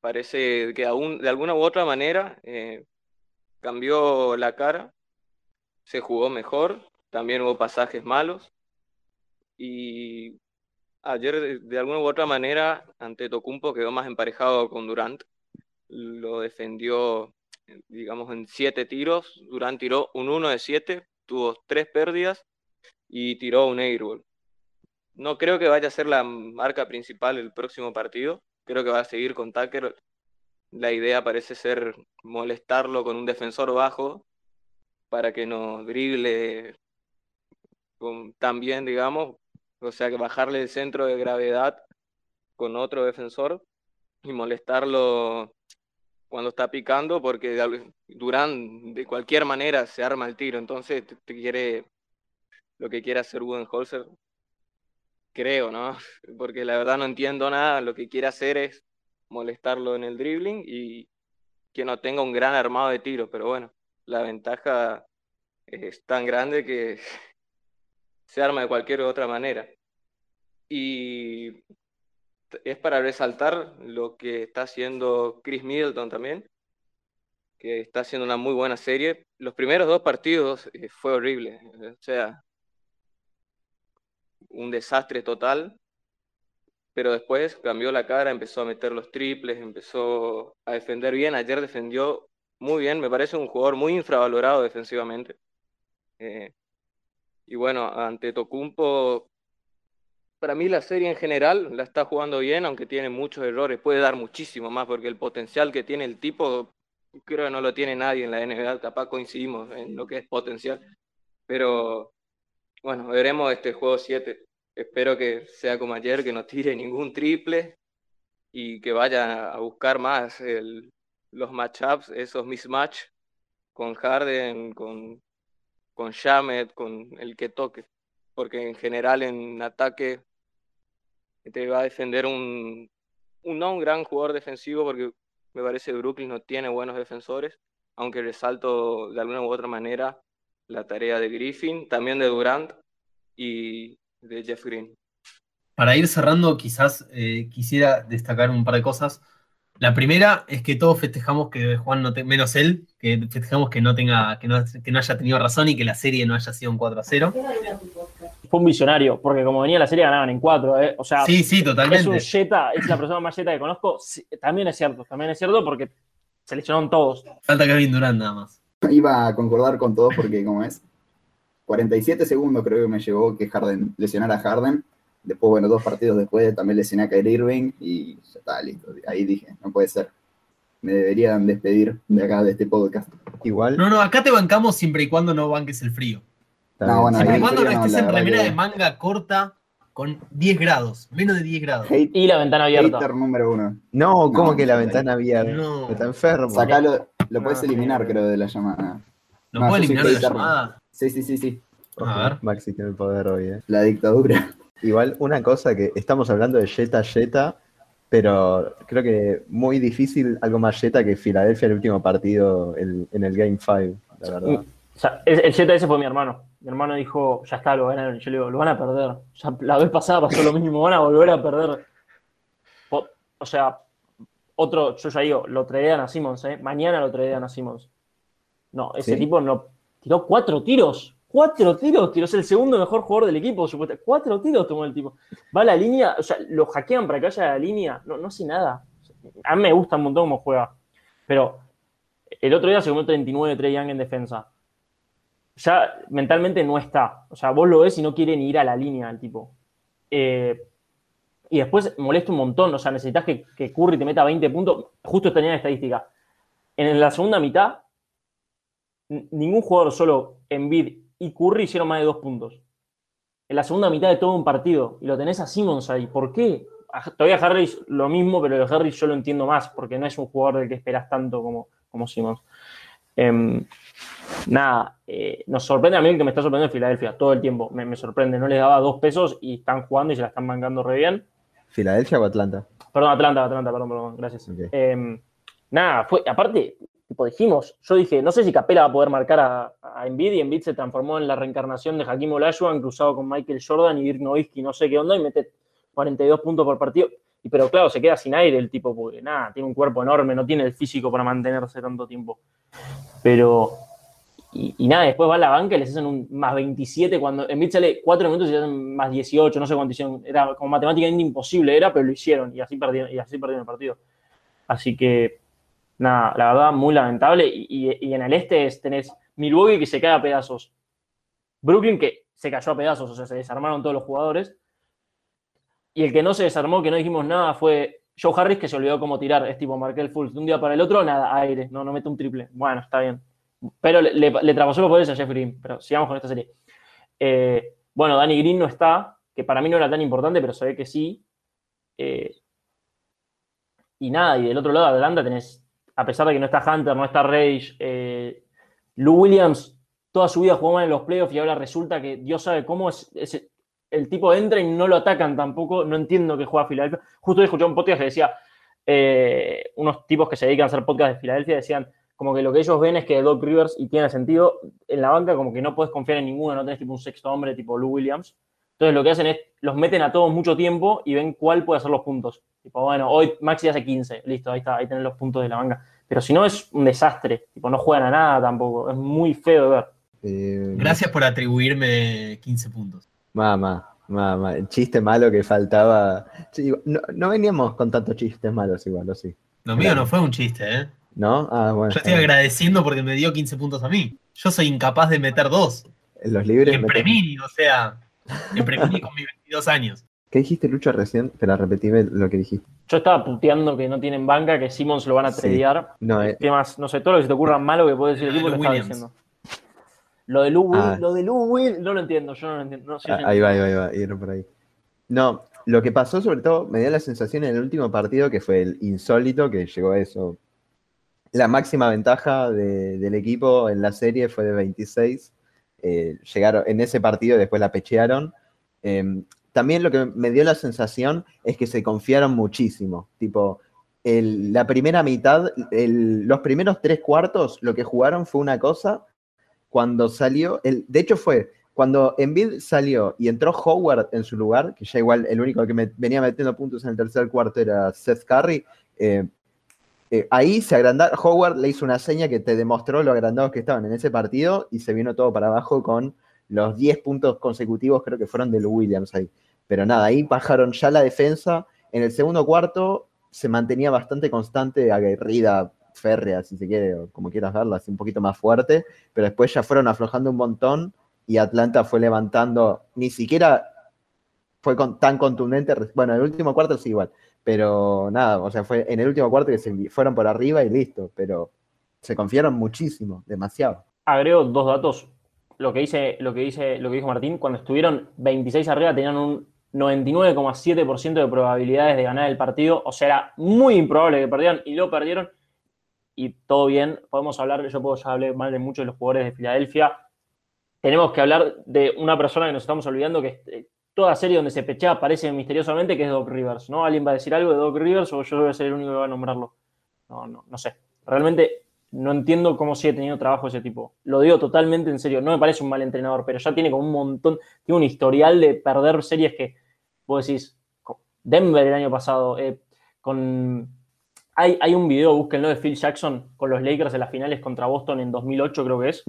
parece que aún de alguna u otra manera eh, cambió la cara, se jugó mejor, también hubo pasajes malos y ayer de, alguna u otra manera ante Tocumpo quedó más emparejado con Durant, lo defendió digamos en siete tiros, Durant tiró un 1 de 7, tuvo tres pérdidas y tiró un airball. No creo que vaya a ser la marca principal el próximo partido. Creo que va a seguir con Tucker. La idea parece ser molestarlo con un defensor bajo para que no drible con, también, digamos. O sea, que bajarle el centro de gravedad con otro defensor y molestarlo cuando está picando porque Durán de cualquier manera se arma el tiro. Entonces te quiere lo que quiere hacer Budenholzer creo, ¿no? Porque la verdad no entiendo nada, lo que quiere hacer es molestarlo en el dribbling y que no tenga un gran armado de tiros, pero bueno, la ventaja es tan grande que se arma de cualquier otra manera. Y es para resaltar lo que está haciendo Chris Middleton también, que está haciendo una muy buena serie. Los primeros dos partidos eh, fue horrible, o sea, un desastre total, pero después cambió la cara, empezó a meter los triples, empezó a defender bien. Ayer defendió muy bien, me parece un jugador muy infravalorado defensivamente. Eh, y bueno, ante Tocumpo, para mí la serie en general la está jugando bien, aunque tiene muchos errores. Puede dar muchísimo más, porque el potencial que tiene el tipo, creo que no lo tiene nadie en la NBA. Capaz coincidimos en lo que es potencial. Pero bueno, veremos este juego 7. Espero que sea como ayer, que no tire ningún triple y que vaya a buscar más los matchups, esos mismatch con Harden, con, con Shamet, con el que toque. Porque en general en ataque te va a defender un, un no un gran jugador defensivo, porque me parece que Brooklyn no tiene buenos defensores, aunque resalto de alguna u otra manera la tarea de Griffin, también de Durant y de Jeff Green. Para ir cerrando, quizás eh, quisiera destacar un par de cosas. La primera es que todos festejamos que Juan no te, menos él, que festejamos que no tenga, que no, que no haya tenido razón y que la serie no haya sido un 4 a 0. fue un visionario, porque como venía la serie ganaban en cuatro, ¿eh? O sea, Sí, sí, es un totalmente. Jetta, es la persona más Jetta que conozco. Sí, también es cierto, también es cierto porque se lesionaron todos. Falta Kevin Durant nada más. Iba a concordar con todos porque, como es, 47 segundos creo que me llevó que Harden lesionara a Harden. Después, bueno, dos partidos después también lesioné a Kyrie Irving y ya está, listo. Ahí dije, no puede ser. Me deberían despedir de acá, de este podcast. Igual. No, no, acá te bancamos siempre y cuando no banques el frío. No, bueno. Siempre y cuando no estés en remera que- de manga corta con 10 grados, menos de 10 grados. Hate, Y la ventana abierta. hater número uno. No, ¿cómo No, que la ventana abierta? No. Está enfermo. Sacalo, lo puedes No, eliminar, creo, de la llamada. ¿Lo No, puedo eliminar de la llamada? Sí, sí, sí, sí. A ver. Maxi tiene el poder hoy, eh. La dictadura. Igual, una cosa que estamos hablando de Jetta Jetta, pero creo que muy difícil algo más Jetta que Filadelfia el último partido el- en el Game 5, la verdad. O sea, el, el Jetta ese fue mi hermano. Mi hermano dijo, ya está, lo ganaron. Yo le digo, lo van a perder. Ya la vez pasada pasó lo mismo, van a volver a perder. O sea, otro, yo ya digo, lo tradean a Simmons, ¿eh? Mañana lo tradean a Simmons. No, ese ¿Sí? tipo no tiró cuatro tiros. Cuatro tiros, tiró. Es el segundo mejor jugador del equipo, supuestamente. Cuatro tiros tomó el tipo. Va a la línea, o sea, lo hackean para que vaya a la línea. No, no hace nada. A mí me gusta un montón cómo juega. Pero el otro día se comió 39 Trey Young en defensa. Ya mentalmente no está. O sea, vos lo ves y no quiere ni ir a la línea el tipo. Eh, y después molesta un montón. O sea, necesitas que, que Curry te meta 20 puntos. Justo tenía la estadística. En la segunda mitad, ningún jugador solo Embiid y Curry hicieron más de dos puntos. En la segunda mitad de todo un partido. Y lo tenés a Simmons ahí. ¿Por qué? Todavía Harris lo mismo, pero de Harris yo lo entiendo más, porque no es un jugador del que esperas tanto como, como Simmons. Em, nada, eh, nos sorprende a mí el que me está sorprendiendo en Filadelfia todo el tiempo. Me, me sorprende, no les daba dos pesos y están jugando y se la están bancando re bien. ¿Filadelfia o Atlanta? Perdón, Atlanta, Atlanta, perdón, perdón, gracias. Em, nada, fue, aparte, tipo dijimos, yo dije, no sé si Capela va a poder marcar a, a Embiid y Embiid se transformó en la reencarnación de Hakim Olajuwon cruzado con Michael Jordan y Dirk Nowitzki, no sé qué onda, y mete 42 puntos por partido. Y, pero claro, se queda sin aire el tipo, porque nada, tiene un cuerpo enorme, no tiene el físico para mantenerse tanto tiempo. Pero, y, nada, después va a la banca y les hacen un más 27 cuando Embiid sale 4 minutos y hacen más 18, no sé cuánto hicieron. Era como matemáticamente imposible, era, pero lo hicieron y así perdieron, y así perdieron el partido. Así que, nada, la verdad, muy lamentable. Y, en el este es- tenés Milwaukee que se cae a pedazos. Brooklyn que se cayó a pedazos, o sea, se desarmaron todos los jugadores. Y el que no se desarmó, que no dijimos nada, fue Joe Harris, que se olvidó cómo tirar. Es tipo Markel Fultz. De un día para el otro, nada, aire. No, no mete un triple. Bueno, está bien. Pero le, le, le traspasó los poderes a Jeff Green. Pero sigamos con esta serie. Eh, bueno, Danny Green no está, que para mí no era tan importante, pero se ve que sí. Eh, y nada, y del otro lado de Atlanta tenés, a pesar de que no está Hunter, no está Rage, eh, Lou Williams toda su vida jugó mal en los playoffs y ahora resulta que Dios sabe cómo es, el tipo entra y no lo atacan tampoco. No entiendo que juega Filadelfia. Justo hoy escuché un podcast que decía, unos tipos que se dedican a hacer podcast de Filadelfia decían como que lo que ellos ven es que Doc Rivers, y tiene sentido, en la banca como que no puedes confiar en ninguno, no tenés tipo un sexto hombre tipo Lou Williams. Entonces lo que hacen es, los meten a todos mucho tiempo y ven cuál puede hacer los puntos. Tipo, bueno, hoy Maxi hace 15, listo, ahí está, ahí tenés los puntos de la banca. Pero si no es un desastre, tipo, no juegan a nada tampoco, es muy feo de ver. Eh, Gracias por atribuirme 15 puntos. Mamá, mamá, el chiste malo que faltaba. Sí, no, no veníamos con tantos chistes malos igual, ¿o sí? Lo mío no fue un chiste, ¿eh? ¿No? Ah, bueno. Yo estoy agradeciendo porque me dio 15 puntos a mí. Yo soy incapaz de meter dos. En los libres. en Premini, o sea, en Premini con mis 22 años. ¿Qué dijiste, Lucho, recién? Espera, repetime lo que dijiste. Yo estaba puteando que no tienen banca, que Simmons lo van a Sí. tradear. No, eh, ¿Qué más? No sé, todo lo que se te ocurra malo que puede decir el Lo equipo estaba diciendo. Lo de Lou Will, Ah. lo de Lou Will, no lo entiendo, yo no lo entiendo. No Ah, Ahí va, ahí va, ahí va, y era por ahí. No, lo que pasó sobre todo, me dio la sensación en el último partido que fue el insólito, que llegó a eso. La máxima ventaja de- del equipo en la serie fue de 26. Eh, llegaron en ese partido, después la pechearon. Eh, también lo que me dio la sensación es que se confiaron muchísimo. Tipo, el- la primera mitad, el- los primeros tres cuartos, lo que jugaron fue una cosa. Cuando salió, el, de hecho fue cuando Embiid salió y entró Howard en su lugar, que ya igual el único que venía metiendo puntos en el tercer cuarto era Seth Curry, eh, eh, ahí se agrandaron, Howard le hizo una seña que te demostró lo agrandados que estaban en ese partido y se vino todo para abajo con los 10 puntos consecutivos creo que fueron de los Williams ahí. Pero nada, ahí bajaron ya la defensa. En el segundo cuarto se mantenía bastante constante, aguerrida, férrea, si se quiere, como quieras verla, así un poquito más fuerte, pero después ya fueron aflojando un montón y Atlanta fue levantando, ni siquiera fue tan contundente, bueno, en el último cuarto sí igual, pero nada, o sea, fue en el último cuarto que se fueron por arriba y listo, pero se confiaron muchísimo, demasiado. Agrego dos datos. Lo que dice, lo que dice, lo que dijo Martín, cuando estuvieron 26 arriba tenían un 99,7% de probabilidades de ganar el partido, o sea, era muy improbable que perdieran y lo perdieron y todo bien. Podemos hablar, yo puedo ya hablar mal de muchos de los jugadores de Filadelfia. Tenemos que hablar de una persona que nos estamos olvidando que eh, toda serie donde se pechea aparece misteriosamente, que es Doc Rivers, ¿no? ¿Alguien va a decir algo de Doc Rivers o yo voy a ser el único que va a nombrarlo? No, no, no sé. Realmente no entiendo cómo sigue teniendo trabajo ese tipo. Lo digo totalmente en serio. No me parece un mal entrenador, pero ya tiene como un montón, tiene un historial de perder series que vos decís, Denver el año pasado, eh, con... Hay, hay, un video, búsquenlo, de Phil Jackson con los Lakers en las finales contra Boston en 2008, creo que es.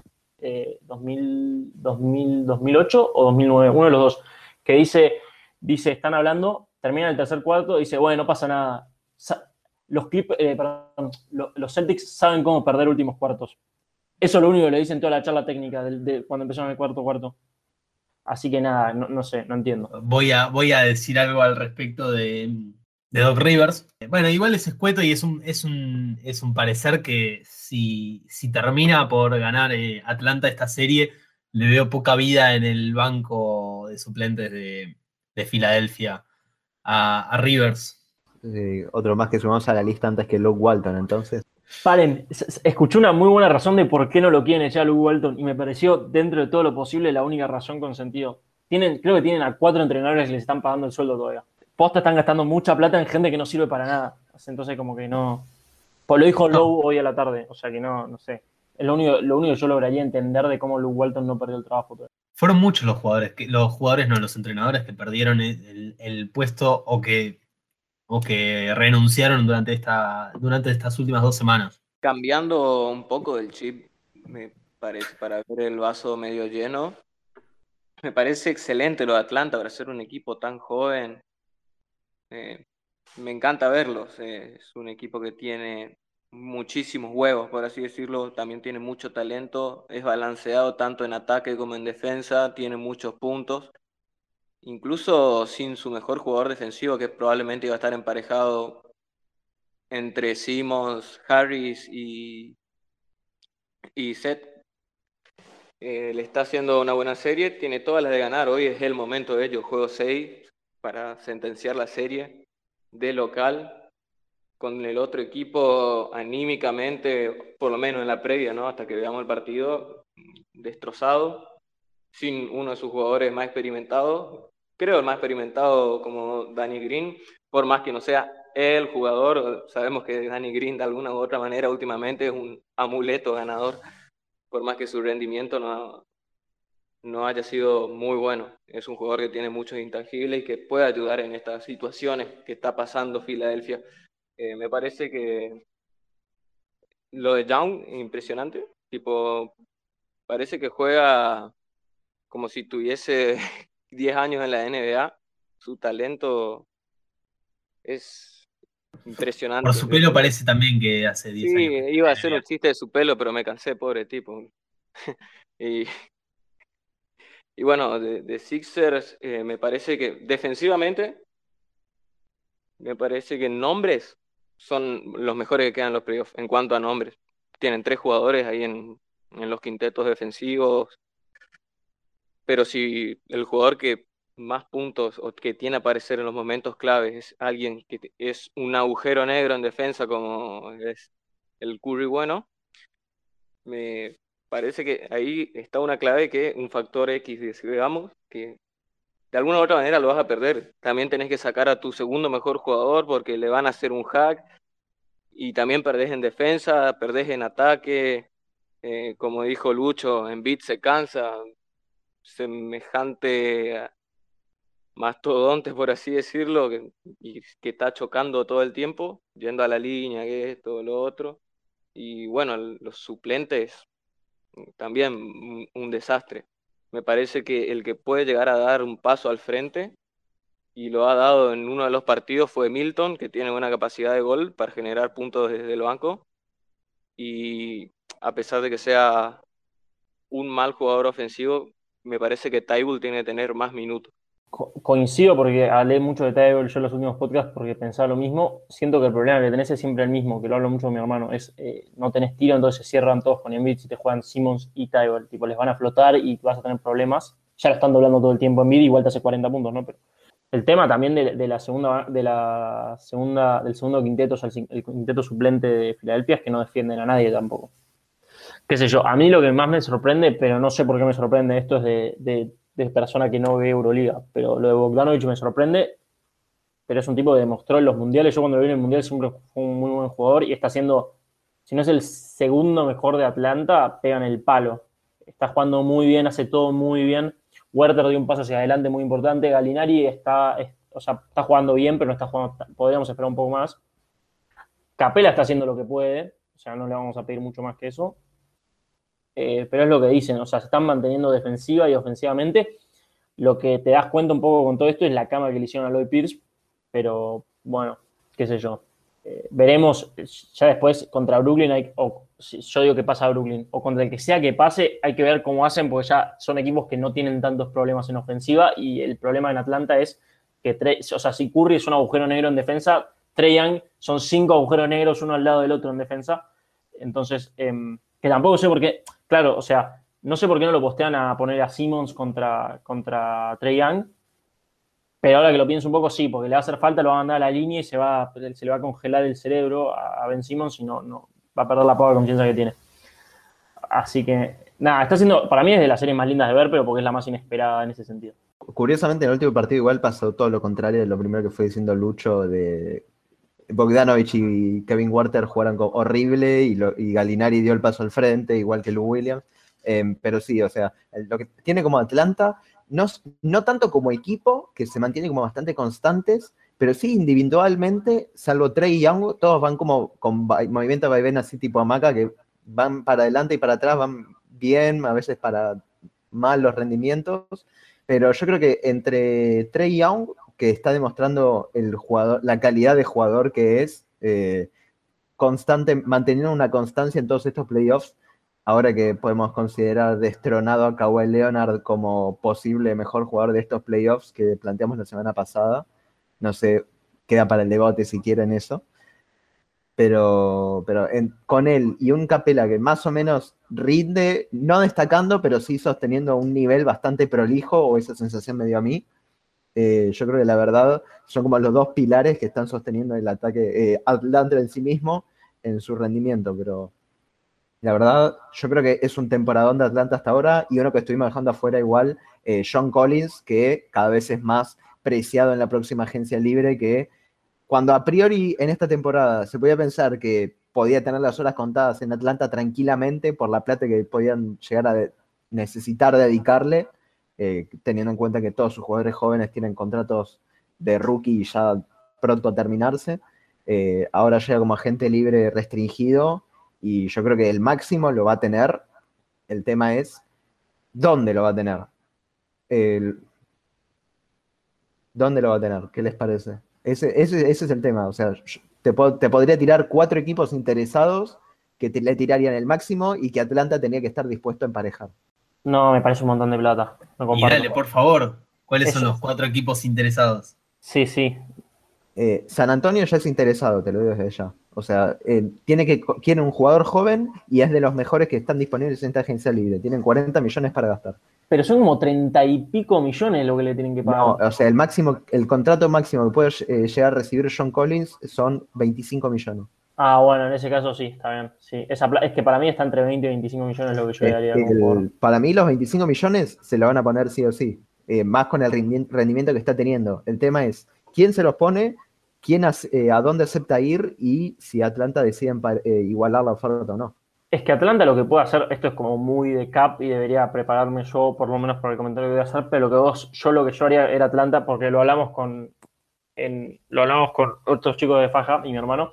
2000, 2000, 2008 o 2009, uno de los dos que dice, dice, están hablando, termina el tercer cuarto, dice, bueno, no pasa nada. Los, clip, eh, los Celtics saben cómo perder últimos cuartos. Eso es lo único que le dicen toda la charla técnica cuando empezaron el cuarto cuarto. Así que nada, no, sé, no entiendo. Voy a, voy a decir algo al respecto de, de Doc Rivers. Bueno, igual es escueto y es un, es un, es un parecer que si, si termina por ganar eh, Atlanta esta serie, le veo poca vida en el banco de suplentes de, Filadelfia a, Rivers. otro más que sumamos a la lista antes que Luke Walton, entonces. Paren, escuché una muy buena razón de por qué no lo quieren echar a Luke Walton y me pareció, dentro de todo lo posible, la única razón con sentido. Tienen, creo que tienen a cuatro entrenadores que les están pagando el sueldo todavía. Posta están gastando mucha plata en gente que no sirve para nada. Entonces, como que no. Pues lo dijo Lowe hoy a la tarde, o sea que no, no sé. Es lo único, lo único que yo lograría entender de cómo Luke Walton no perdió el trabajo. Fueron muchos los jugadores, que, los jugadores, no, los entrenadores que perdieron el, puesto o que, o que renunciaron durante, esta, durante estas últimas dos semanas. Cambiando un poco del chip, me parece, para ver el vaso medio lleno, me parece excelente lo de Atlanta para ser un equipo tan joven. Eh, me encanta verlos. Eh, es un equipo que tiene muchísimos huevos, por así decirlo, también tiene mucho talento, es balanceado tanto en ataque como en defensa, tiene muchos puntos, incluso sin su mejor jugador defensivo, que probablemente iba a estar emparejado entre Simmons, Harris y, y Seth. Eh, le está haciendo una buena serie, tiene todas las de ganar, hoy es el momento de ello, juego 6 para sentenciar la serie de local, con el otro equipo anímicamente, por lo menos en la previa, ¿no? Hasta que veamos el partido, destrozado, sin uno de sus jugadores más experimentados, creo el más experimentado como Danny Green, por más que no sea el jugador, sabemos que Danny Green de alguna u otra manera últimamente es un amuleto ganador, por más que su rendimiento no, no haya sido muy bueno. Es un jugador que tiene muchos intangibles y que puede ayudar en estas situaciones que está pasando Filadelfia. Eh, me parece que lo de Young, impresionante. Tipo, parece que juega como si tuviese 10 años en la NBA. Su talento es impresionante. Por su pelo parece también que hace 10 años. Sí, iba a hacer un chiste de su pelo, pero me cansé, pobre tipo. y, y bueno, de, Sixers, eh, me parece que defensivamente, me parece que en nombres son los mejores que quedan en los playoffs en cuanto a nombres. Tienen tres jugadores ahí en, los quintetos defensivos, pero si el jugador que más puntos o que tiene a aparecer en los momentos claves es alguien que es un agujero negro en defensa como es el Curry bueno, me parece que ahí está una clave que un factor X, digamos, que de alguna u otra manera lo vas a perder. También tenés que sacar a tu segundo mejor jugador porque le van a hacer un hack y también perdés en defensa, perdés en ataque. Eh, como dijo Lucho, en beat se cansa. Semejante mastodonte, por así decirlo, que, y que está chocando todo el tiempo, yendo a la línea, que esto, lo otro. Y bueno, los suplentes también un desastre. Me parece que el que puede llegar a dar un paso al frente, y lo ha dado en uno de los partidos, fue Milton, que tiene buena capacidad de gol para generar puntos desde el banco. Y a pesar de que sea un mal jugador ofensivo, me parece que Tybull tiene que tener más minutos. Coincido porque hablé mucho de Tybull yo en los últimos podcasts porque pensaba lo mismo. Siento que el problema que tenés es siempre el mismo, que lo hablo mucho con mi hermano, es eh, no tenés tiro, entonces se cierran todos con Embiid y te juegan Simmons y Tybull. Tipo, les van a flotar y vas a tener problemas. Ya lo están doblando todo el tiempo y igual te hace 40 puntos, ¿no? Pero el tema también de, la segunda, de la segunda, del segundo quinteto, o sea, el, quinteto suplente de Filadelfia es que no defienden a nadie tampoco. Qué sé yo, a mí lo que más me sorprende, pero no sé por qué me sorprende, esto es de, persona que no ve Euroliga, pero lo de Bogdanovich me sorprende, pero es un tipo que demostró en los mundiales, yo cuando lo vi en el mundial siempre fue un muy buen jugador y está siendo, si no es el segundo mejor de Atlanta, pegan el palo. Está jugando muy bien, hace todo muy bien Werther dio un paso hacia adelante muy importante. Galinari está, o sea, está jugando bien, pero no está jugando. Podríamos esperar un poco más. Capela está haciendo lo que puede. O sea, no le vamos a pedir mucho más que eso. Eh, pero es lo que dicen. O sea, se están manteniendo defensiva y ofensivamente. Lo que te das cuenta un poco con todo esto es la cama que le hicieron a Lloyd Pierce. Pero bueno, qué sé yo. Eh, veremos ya después contra Brooklyn, hay, o yo digo que pasa a Brooklyn, o contra el que sea que pase, hay que ver cómo hacen, porque ya son equipos que no tienen tantos problemas en ofensiva, y el problema en Atlanta es que, o sea, si Curry es un agujero negro en defensa, Trey Young son cinco agujeros negros uno al lado del otro en defensa, entonces, em, que tampoco sé por qué, claro, o sea, no sé por qué no lo postean a poner a Simmons contra, contra Trey Young, pero ahora que lo pienso un poco, sí, porque le va a hacer falta, lo va a mandar a la línea y se, va, se le va a congelar el cerebro a, Ben Simmons y no, no va a perder la poca confianza que tiene. Así que, nada, está siendo, para mí es de las series más lindas de ver, pero porque es la más inesperada en ese sentido. Curiosamente, en el último partido igual pasó todo lo contrario de lo primero que fue diciendo Lucho de Bogdanovich y Kevin Werther jugaron horrible y, lo, Galinari dio el paso al frente, igual que Lou Williams. Em, pero sí, o sea, lo que tiene como Atlanta no, tanto como equipo, que se mantiene como bastante constantes, pero sí individualmente, salvo Trey y Young, todos van como con movimiento vaivén así tipo hamaca, que van para adelante y para atrás, van bien, a veces para mal los rendimientos, pero yo creo que entre Trey Young, que está demostrando el jugador, la calidad de jugador que es, eh, constante, manteniendo una constancia en todos estos playoffs, ahora que podemos considerar destronado a Kawhi Leonard como posible mejor jugador de estos playoffs que planteamos la semana pasada. No sé, queda para el debate si quieren eso. Pero, pero con él y un Capela que más o menos rinde, no destacando, pero sí sosteniendo un nivel bastante prolijo, o esa sensación me dio a mí. Eh, yo creo que la verdad son como los dos pilares que están sosteniendo el ataque eh, Atlanta en sí mismo en su rendimiento, pero la verdad, yo creo que es un temporadón de Atlanta hasta ahora y uno que estuvimos dejando afuera igual, eh, John Collins, que cada vez es más preciado en la próxima agencia libre, que cuando a priori en esta temporada se podía pensar que podía tener las horas contadas en Atlanta tranquilamente por la plata que podían llegar a necesitar dedicarle, eh, teniendo en cuenta que todos sus jugadores jóvenes tienen contratos de rookie ya pronto a terminarse. Eh, ahora llega como agente libre restringido y yo creo que el máximo lo va a tener. El tema es dónde lo va a tener. ¿Dónde lo va a tener? ¿Qué les parece? Ese, es el tema. O sea, te, podría tirar cuatro equipos interesados que le tirarían el máximo y que Atlanta tenía que estar dispuesto a emparejar. No, me parece un montón de plata. y dale, por favor, ¿cuáles son los cuatro equipos interesados? Sí, sí. Eh, San Antonio ya es interesado, te lo digo desde ya. O sea, eh, tiene que, quiere un jugador joven y es de los mejores que están disponibles en esta agencia libre. Tienen 40 millones para gastar. Pero son como 30 y pico millones lo que le tienen que pagar. No, o sea, el máximo, el contrato máximo que puede eh, llegar a recibir John Collins son 25 millones. Ah, bueno, en ese caso sí, está bien. Sí. Esa, es que para mí está entre 20 y 25 millones lo que yo le daría. para mí los 25 millones se lo van a poner sí o sí. Eh, más con el rendimiento que está teniendo. El tema es, ¿quién se los pone? quién eh, a dónde acepta ir y si Atlanta decide eh, igualar la oferta o no. Es que Atlanta lo que puede hacer, esto es como muy de cap y debería prepararme yo por lo menos por el comentario que voy a hacer, pero lo que vos, yo lo que yo haría era Atlanta porque lo hablamos con, en, lo hablamos con otros chicos de Faja y mi hermano.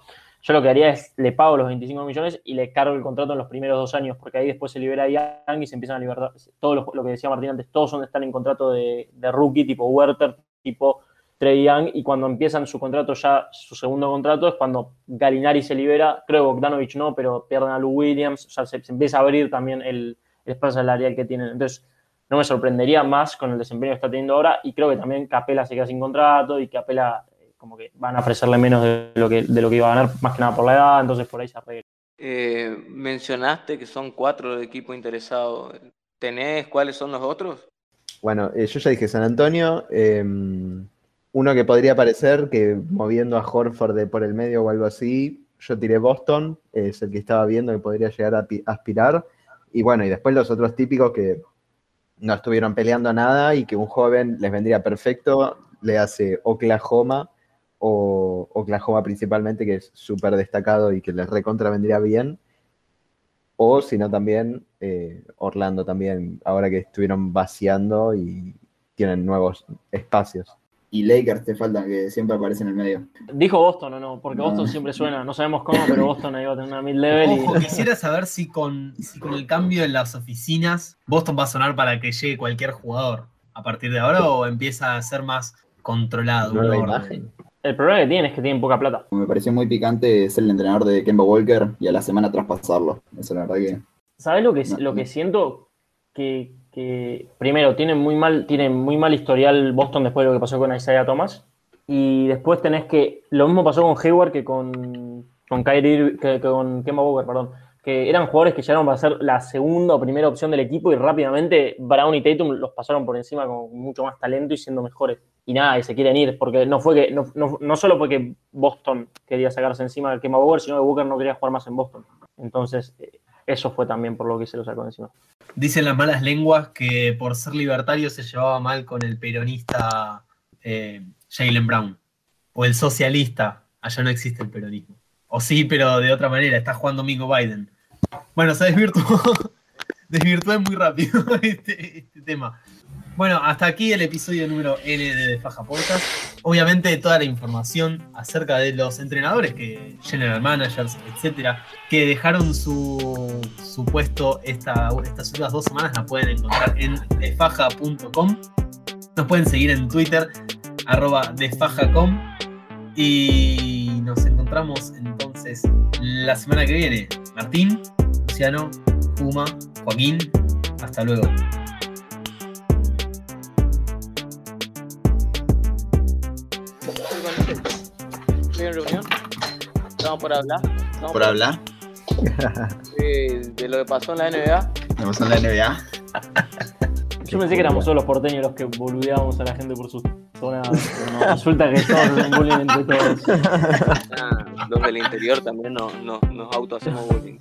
Yo lo que haría es le pago los 25 millones y le cargo el contrato en los primeros dos años, porque ahí después se libera Young y se empiezan a liberar. Todo lo, lo que decía Martín antes, todos son, están en contrato de, rookie, tipo Werther, tipo Trey Young, y cuando empiezan su contrato ya, su segundo contrato, es cuando Galinari se libera, creo que Bogdanovich no, pero pierden a Lou Williams, o sea, se, empieza a abrir también el, el espacio salarial que tienen. Entonces, no me sorprendería más con el desempeño que está teniendo ahora, y creo que también Capela se queda sin contrato y Capela como que van a ofrecerle menos de lo que, de lo que iba a ganar, más que nada por la edad, entonces por ahí se arregla. Eh, mencionaste que son cuatro de equipo interesado. ¿Tenés cuáles son los otros? Bueno, eh, yo ya dije San Antonio. eh, uno que podría aparecer, que moviendo a Horford de por el medio o algo así, yo tiré Boston, es el que estaba viendo que podría llegar a pi- aspirar. Y bueno, y después los otros típicos que no estuvieron peleando nada y que un joven les vendría perfecto, le hace Oklahoma o Oklahoma principalmente, que es súper destacado y que les recontra vendría bien. O si no, también eh, Orlando también, ahora que estuvieron vaciando y tienen nuevos espacios. Y Lakers te faltan, que siempre aparece en el medio. Dijo Boston o no, porque No. Boston siempre suena, no sabemos cómo, pero Boston ahí va a tener una mid-level y... Quisiera saber si con, si con el cambio en las oficinas Boston va a sonar para que llegue cualquier jugador a partir de ahora o empieza a ser más controlado. un Nueva orden? imagen. El problema que tienen es que tienen poca plata. Me pareció muy picante ser el entrenador de Kemba Walker y a la semana traspasarlo. Eso la verdad que. ¿Sabes lo que, No, lo que siento? Que, que, primero tienen muy mal, tienen muy mal historial Boston después de lo que pasó con Isaiah Thomas. Y después tenés que. Lo mismo pasó con Hayward que con, con Kyrie que, que con Kemba Walker, perdón. Que eran jugadores que llegaron para ser la segunda o primera opción del equipo y rápidamente Brown y Tatum los pasaron por encima con mucho más talento y siendo mejores. Y nada, y se quieren ir, porque no fue que, no, no, solo fue que Boston quería sacarse encima del Kemba Walker, sino que Walker no quería jugar más en Boston. Entonces, eh, eso fue también por lo que se lo sacó encima. Dicen las malas lenguas que por ser libertario se llevaba mal con el peronista eh, Jalen Brown. O el socialista. Allá no existe el peronismo. O sí, pero de otra manera. Está jugando Mingo Biden. Bueno, se desvirtuó. Desvirtué muy rápido este, este tema. Bueno, hasta aquí el episodio número N de Faja Podcast. Obviamente toda la información acerca de los entrenadores, que general managers, etcétera, que dejaron su, su puesto esta- estas últimas dos semanas la pueden encontrar en defaja.com. Nos pueden seguir en Twitter, arroba defajacom. Y nos encontramos entonces la semana que viene. Martín, Luciano, Puma, Joaquín. Hasta luego. Estoy en reunión. Estamos por hablar. Estamos Por hablar, de, de lo que pasó en la NBA. me pasó en la NBA. Yo pensé que éramos solo los porteños los que boludeábamos a la gente por sus pero no, resulta que todos hacen bullying entre todos. Ah, los del interior también no, no- nos auto hacemos bullying.